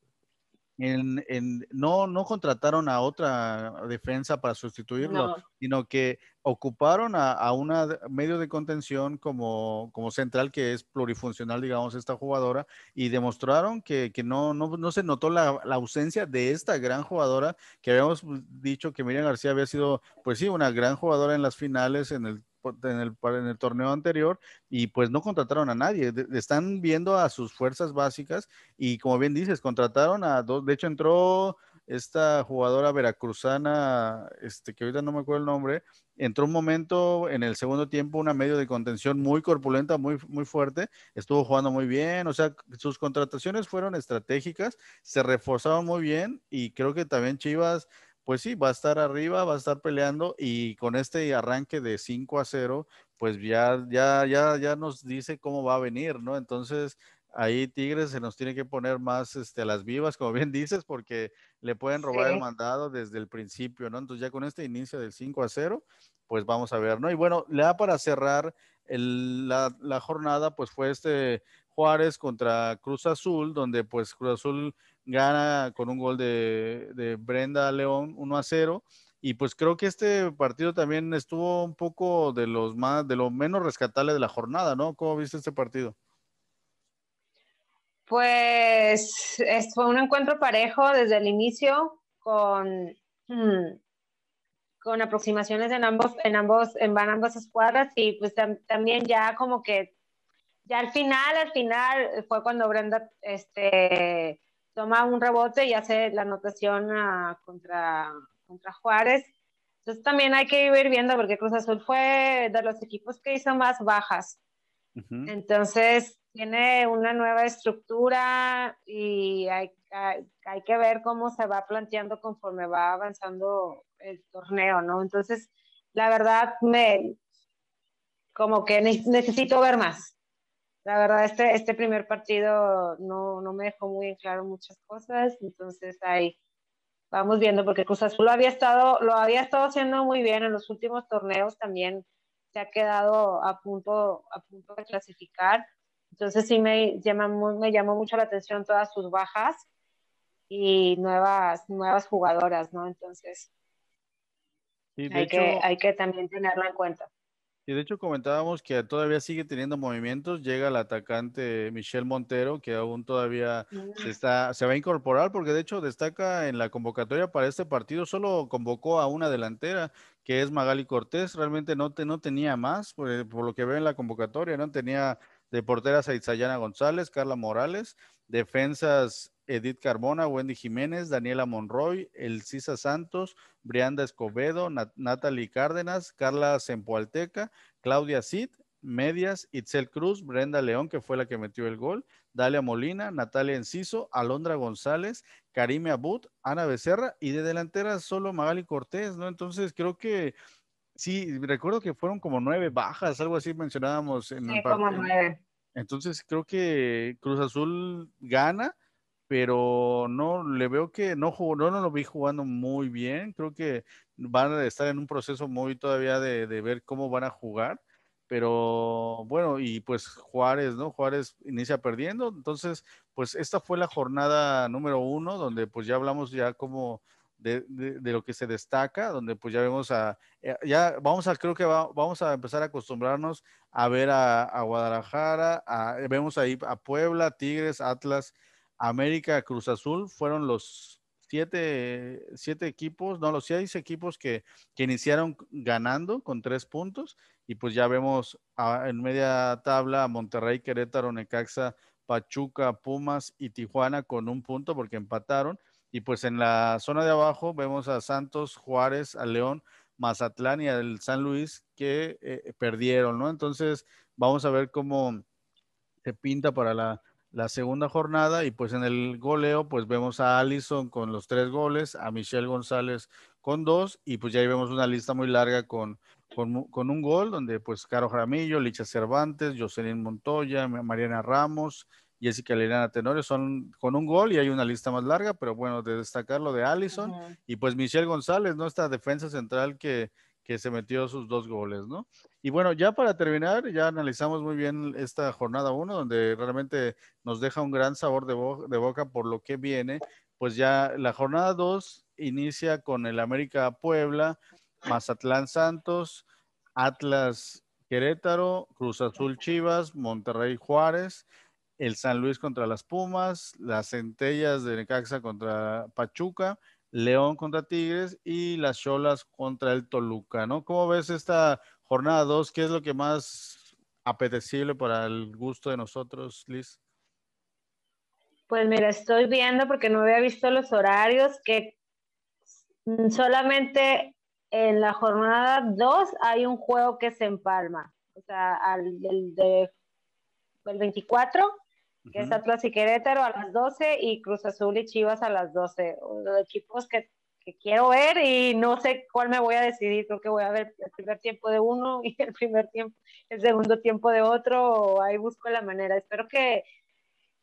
en, no, no contrataron a otra defensa para sustituirlo, sino que ocuparon a, a una medio de contención como, como central que es plurifuncional, digamos, esta jugadora, y demostraron que, que no, no, no, se notó la, la, ausencia de esta gran jugadora, que habíamos dicho que Miriam García había sido, pues sí, una gran jugadora en las finales, en el en el, torneo anterior y pues no contrataron a nadie. están viendo a sus fuerzas básicas y como bien dices, contrataron a dos, de hecho entró esta jugadora veracruzana, este, que ahorita no me acuerdo el nombre, entró un momento en el segundo tiempo, una medio de contención muy corpulenta, muy, muy fuerte, estuvo jugando muy bien, o sea, sus contrataciones fueron estratégicas, se reforzaron muy bien y creo que también Chivas pues sí, va a estar arriba, va a estar peleando y con este arranque de 5 a 0, pues ya, ya, ya, ya nos dice cómo va a venir, ¿no? Entonces, ahí Tigres se nos tiene que poner más este, a las vivas, como bien (laughs) dices, porque le pueden robar el mandado desde el principio, ¿no? Entonces ya con este inicio del 5 a 0, pues vamos a ver, ¿no? Y bueno, le da para cerrar la, la, jornada, pues fue este Juárez contra Cruz Azul, donde pues Cruz Azul gana con un gol de, Brenda León 1 a 0. Y pues creo que este partido también estuvo un poco de los más, de lo menos rescatable de la jornada, ¿no? ¿Cómo viste este partido? Pues fue un encuentro parejo desde el inicio, con, hmm, con aproximaciones en ambos, en ambos, en ambas escuadras, y pues también ya como que ya al final, al final fue cuando Brenda este toma un rebote y hace la anotación ah, contra, contra Juárez. Entonces también hay que ir viendo porque Cruz Azul fue de los equipos que hizo más bajas. Entonces tiene una nueva estructura y hay, hay, que ver cómo se va planteando conforme va avanzando el torneo, ¿no? Entonces, la verdad, me como que necesito ver más. La verdad, este, este primer partido no, no me dejó muy claro muchas cosas, entonces ahí vamos viendo, porque Cruz Azul lo había estado, lo había estado haciendo muy bien en los últimos torneos, también se ha quedado a punto, a punto de clasificar. Entonces sí me, llama, me llamó mucho la atención todas sus bajas y nuevas, nuevas jugadoras, ¿no? Entonces hay, que, hay que también tenerlo en cuenta. Y de hecho comentábamos que todavía sigue teniendo movimientos. Llega el atacante Michelle Montero, que aún todavía se, mm. está, se va a incorporar, porque de hecho destaca en la convocatoria para este partido. Solo convocó a una delantera, que es Magali Cortés. Realmente no, te, no tenía más, por, por, lo que veo en la convocatoria, ¿no? Tenía de porteras a Itzayana González, Carla Morales, defensas Edith Carbona, Wendy Jiménez, Daniela Monroy, Elcisa Santos, Brianda Escobedo, Natalie Cárdenas, Carla Sempoalteca, Claudia Cid, Medias, Itzel Cruz, Brenda León, que fue la que metió el gol, Dalia Molina, Natalia Enciso, Alondra González, Karime Abud, Ana Becerra y de delantera solo Magali Cortés, ¿no? Entonces creo que sí, recuerdo que fueron como nueve bajas, algo así mencionábamos en sí, como nueve. Entonces creo que Cruz Azul gana pero no le veo que no jugó, no, no lo vi jugando muy bien. Creo que van a estar en un proceso muy todavía de, de, ver cómo van a jugar. Pero bueno, y pues Juárez, ¿no? Juárez inicia perdiendo. Entonces, pues esta fue la jornada número uno, donde pues ya hablamos ya como de, de, lo que se destaca, donde pues ya vemos a, eh, ya vamos a, creo que vamos a empezar a acostumbrarnos a ver a, a Guadalajara, a, vemos ahí a Puebla, Tigres, Atlas, América, Cruz Azul fueron los siete, siete equipos, no, los seis equipos que, que, iniciaron ganando con tres puntos y pues ya vemos en media tabla a Monterrey, Querétaro, Necaxa, Pachuca, Pumas y Tijuana con un punto porque empataron y pues en la zona de abajo vemos a Santos, Juárez, a León, Mazatlán y al San Luis que eh, perdieron, ¿no? Entonces vamos a ver cómo se pinta para la la segunda jornada y pues en el goleo pues vemos a Allison con los tres goles, a Michelle González con dos y pues ya ahí vemos una lista muy larga con, con, un gol donde pues Caro Jaramillo, Licha Cervantes, Jocelyn Montoya, Mariana Ramos, Jessica Liliana Tenorio son con un gol y hay una lista más larga, pero bueno, de destacar lo de Allison y pues Michelle González, ¿no? Esta defensa central que que se metió sus dos goles, ¿no? Y bueno, ya para terminar, ya analizamos muy bien esta jornada 1, donde realmente nos deja un gran sabor de, de, boca por lo que viene. Pues ya la jornada 2 inicia con el América Puebla, Mazatlán Santos, Atlas Querétaro, Cruz Azul Chivas, Monterrey Juárez, el San Luis contra las Pumas, las Centellas de Necaxa contra Pachuca, León contra Tigres y las Cholas contra el Toluca, ¿no? ¿Cómo ves esta jornada 2? ¿Qué es lo que más apetecible para el gusto de nosotros, Liz? Pues mira, estoy viendo porque no había visto los horarios que solamente en la jornada 2 hay un juego que se empalma. O sea, al, del de, el 24 que es Atlas y Querétaro a las 12 y Cruz Azul y Chivas a las 12. Los equipos que, que, quiero ver y no sé cuál me voy a decidir. Creo que voy a ver el primer tiempo de uno y el primer tiempo, el segundo tiempo de otro. Ahí busco la manera. Espero que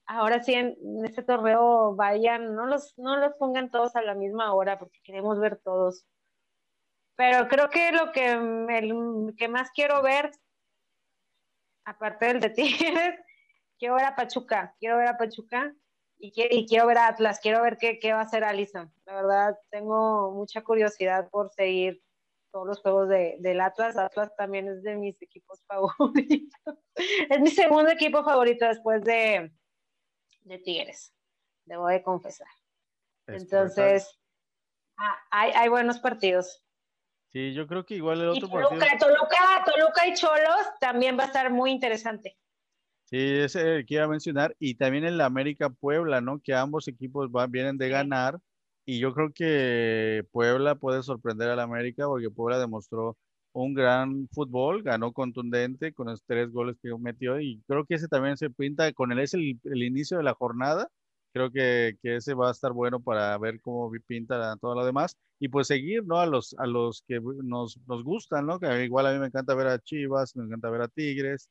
ahora sí en, este torneo vayan, no los, no los pongan todos a la misma hora porque queremos ver todos. Pero creo que lo que, el, que más quiero ver, aparte del de (laughs) Tigres, quiero ver a Pachuca, quiero ver a Pachuca y, quiero ver a Atlas, quiero ver qué, va a hacer Alison. La verdad, tengo mucha curiosidad por seguir todos los juegos de, del Atlas. Atlas también es de mis equipos (laughs) favoritos. es mi segundo equipo favorito después de, de Tigres, debo de confesar. Entonces, ah, hay, hay buenos partidos. Sí, yo creo que igual el otro Toluca, partido. Toluca, Toluca y Cholos también va a estar muy interesante. Sí, ese que iba a mencionar. Y también el América Puebla, ¿no? Que ambos equipos van, vienen de ganar. Y yo creo que Puebla puede sorprender al América porque Puebla demostró un gran fútbol, ganó contundente con los tres goles que metió. Y creo que ese también se pinta con él, es el, inicio de la jornada. Creo que, que, ese va a estar bueno para ver cómo pinta todo lo demás. Y pues seguir, ¿no? A los, a los que nos, nos gustan, ¿no? Que igual a mí me encanta ver a Chivas, me encanta ver a Tigres,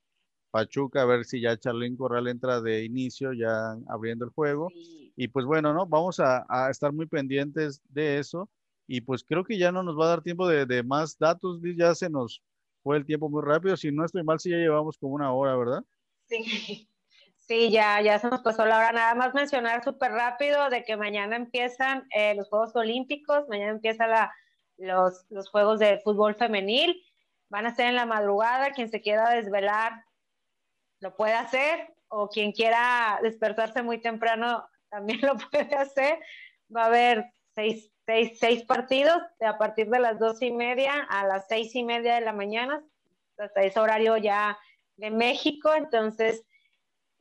Pachuca, a ver si ya Charlín Corral entra de inicio, ya abriendo el juego. Y pues bueno, ¿no? Vamos a, estar muy pendientes de eso. Y pues creo que ya no nos va a dar tiempo de, de más datos, ya se nos fue el tiempo muy rápido. Si no estoy mal, si ya llevamos como una hora, ¿verdad? Sí. (laughs) Sí, ya, ya se nos pasó la hora. Nada más mencionar súper rápido de que mañana empiezan eh, los Juegos Olímpicos, mañana empiezan los, los Juegos de Fútbol Femenil. Van a ser en la madrugada. Quien se quiera desvelar lo puede hacer, o quien quiera despertarse muy temprano (laughs) también lo puede hacer. Va a haber seis, seis, seis partidos a partir de las dos y media a las seis y media de la mañana. Hasta ese horario ya de México. Entonces,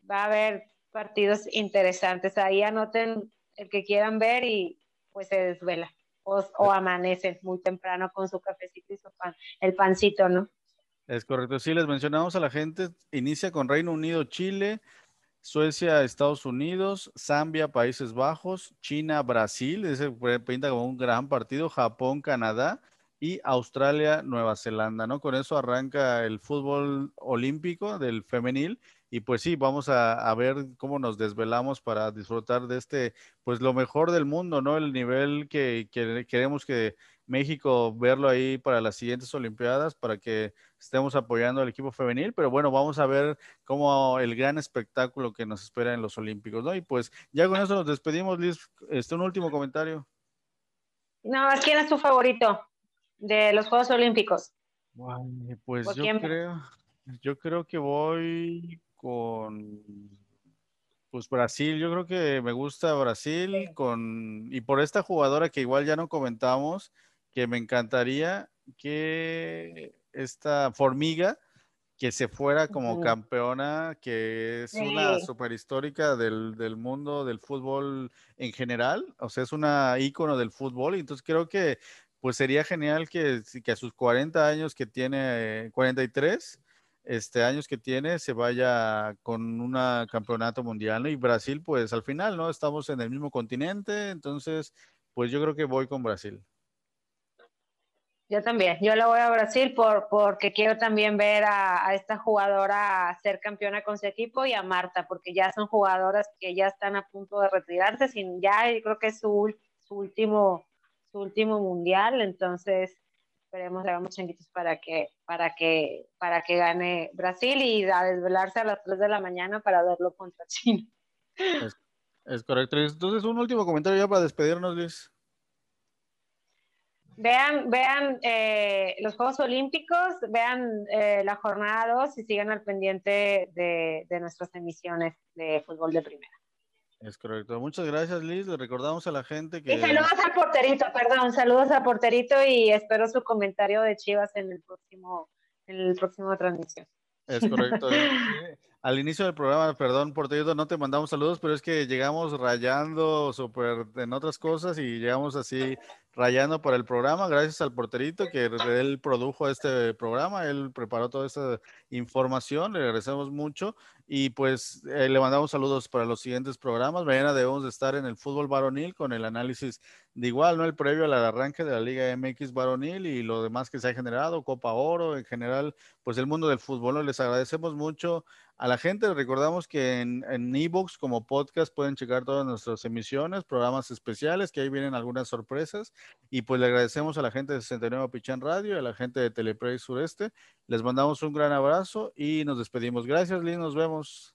va a haber partidos interesantes. Ahí anoten el que quieran ver y pues se desvela. O, o amanecen muy temprano con su cafecito y su pan, el pancito, ¿no? Es correcto. Sí, les mencionamos a la gente, inicia con Reino Unido, Chile, Suecia, Estados Unidos, Zambia, Países Bajos, China, Brasil, ese pinta como un gran partido, Japón, Canadá y Australia, Nueva Zelanda, ¿no? Con eso arranca el fútbol olímpico del femenil y pues sí, vamos a, ver cómo nos desvelamos para disfrutar de este, pues lo mejor del mundo, ¿no? El nivel que, queremos que México verlo ahí para las siguientes Olimpiadas, para que estemos apoyando al equipo femenil, pero bueno, vamos a ver cómo el gran espectáculo que nos espera en los Olímpicos, ¿no? Y pues ya con eso nos despedimos, Liz. Este, un último comentario. No, ¿quién es tu favorito de los Juegos Olímpicos? pues yo creo, yo creo que voy con pues Brasil, yo creo que me gusta Brasil con y por esta jugadora que igual ya no comentamos, que me encantaría que esta Formiga que se fuera como campeona, que es una super histórica del, del, mundo del fútbol en general, o sea, es una ícono del fútbol, y entonces creo que pues sería genial que, que a sus 40 años que tiene, 43, este, años que tiene se vaya con un campeonato mundial. Y Brasil, pues al final, ¿no? Estamos en el mismo continente, entonces, pues yo creo que voy con Brasil. Yo también, yo lo voy a Brasil por, porque quiero también ver a, esta jugadora ser campeona con su equipo y a Marta, porque ya son jugadoras que ya están a punto de retirarse, sin ya yo creo que es su, su último, su último mundial, entonces esperemos hagamos changuitos para que, para que, para que gane Brasil y a desvelarse a las 3 de la mañana para verlo contra China. Es, correcto. Entonces, un último comentario ya para despedirnos, Luis. Vean, vean eh, los Juegos Olímpicos, vean eh, la jornada 2 y sigan al pendiente de, de nuestras emisiones de fútbol de primera. Es correcto. Muchas gracias, Liz. Le recordamos a la gente que. Y saludos al porterito, perdón, saludos al porterito y espero su comentario de Chivas en el próximo, en el próximo transmisión. Es correcto. (laughs) Al inicio del programa, perdón, porterito, no te mandamos saludos, pero es que llegamos rayando súper en otras cosas y llegamos así rayando por el programa, gracias al porterito que él produjo este programa, él preparó toda esta información, le agradecemos mucho y pues eh, le mandamos saludos para los siguientes programas. Mañana debemos de estar en el fútbol varonil con el análisis de igual, ¿no? El previo al arranque de la Liga MX varonil y lo demás que se ha generado, Copa Oro, en general, pues el mundo del fútbol. Les agradecemos mucho a la gente. recordamos que en Evox como podcast pueden checar todas nuestras emisiones, programas especiales, que ahí vienen algunas sorpresas. Y pues le agradecemos a la gente de 69 Pichán Radio, a la gente de Teleplay Sureste. Les mandamos un gran abrazo y nos despedimos. Gracias, Lynn. Nos vemos.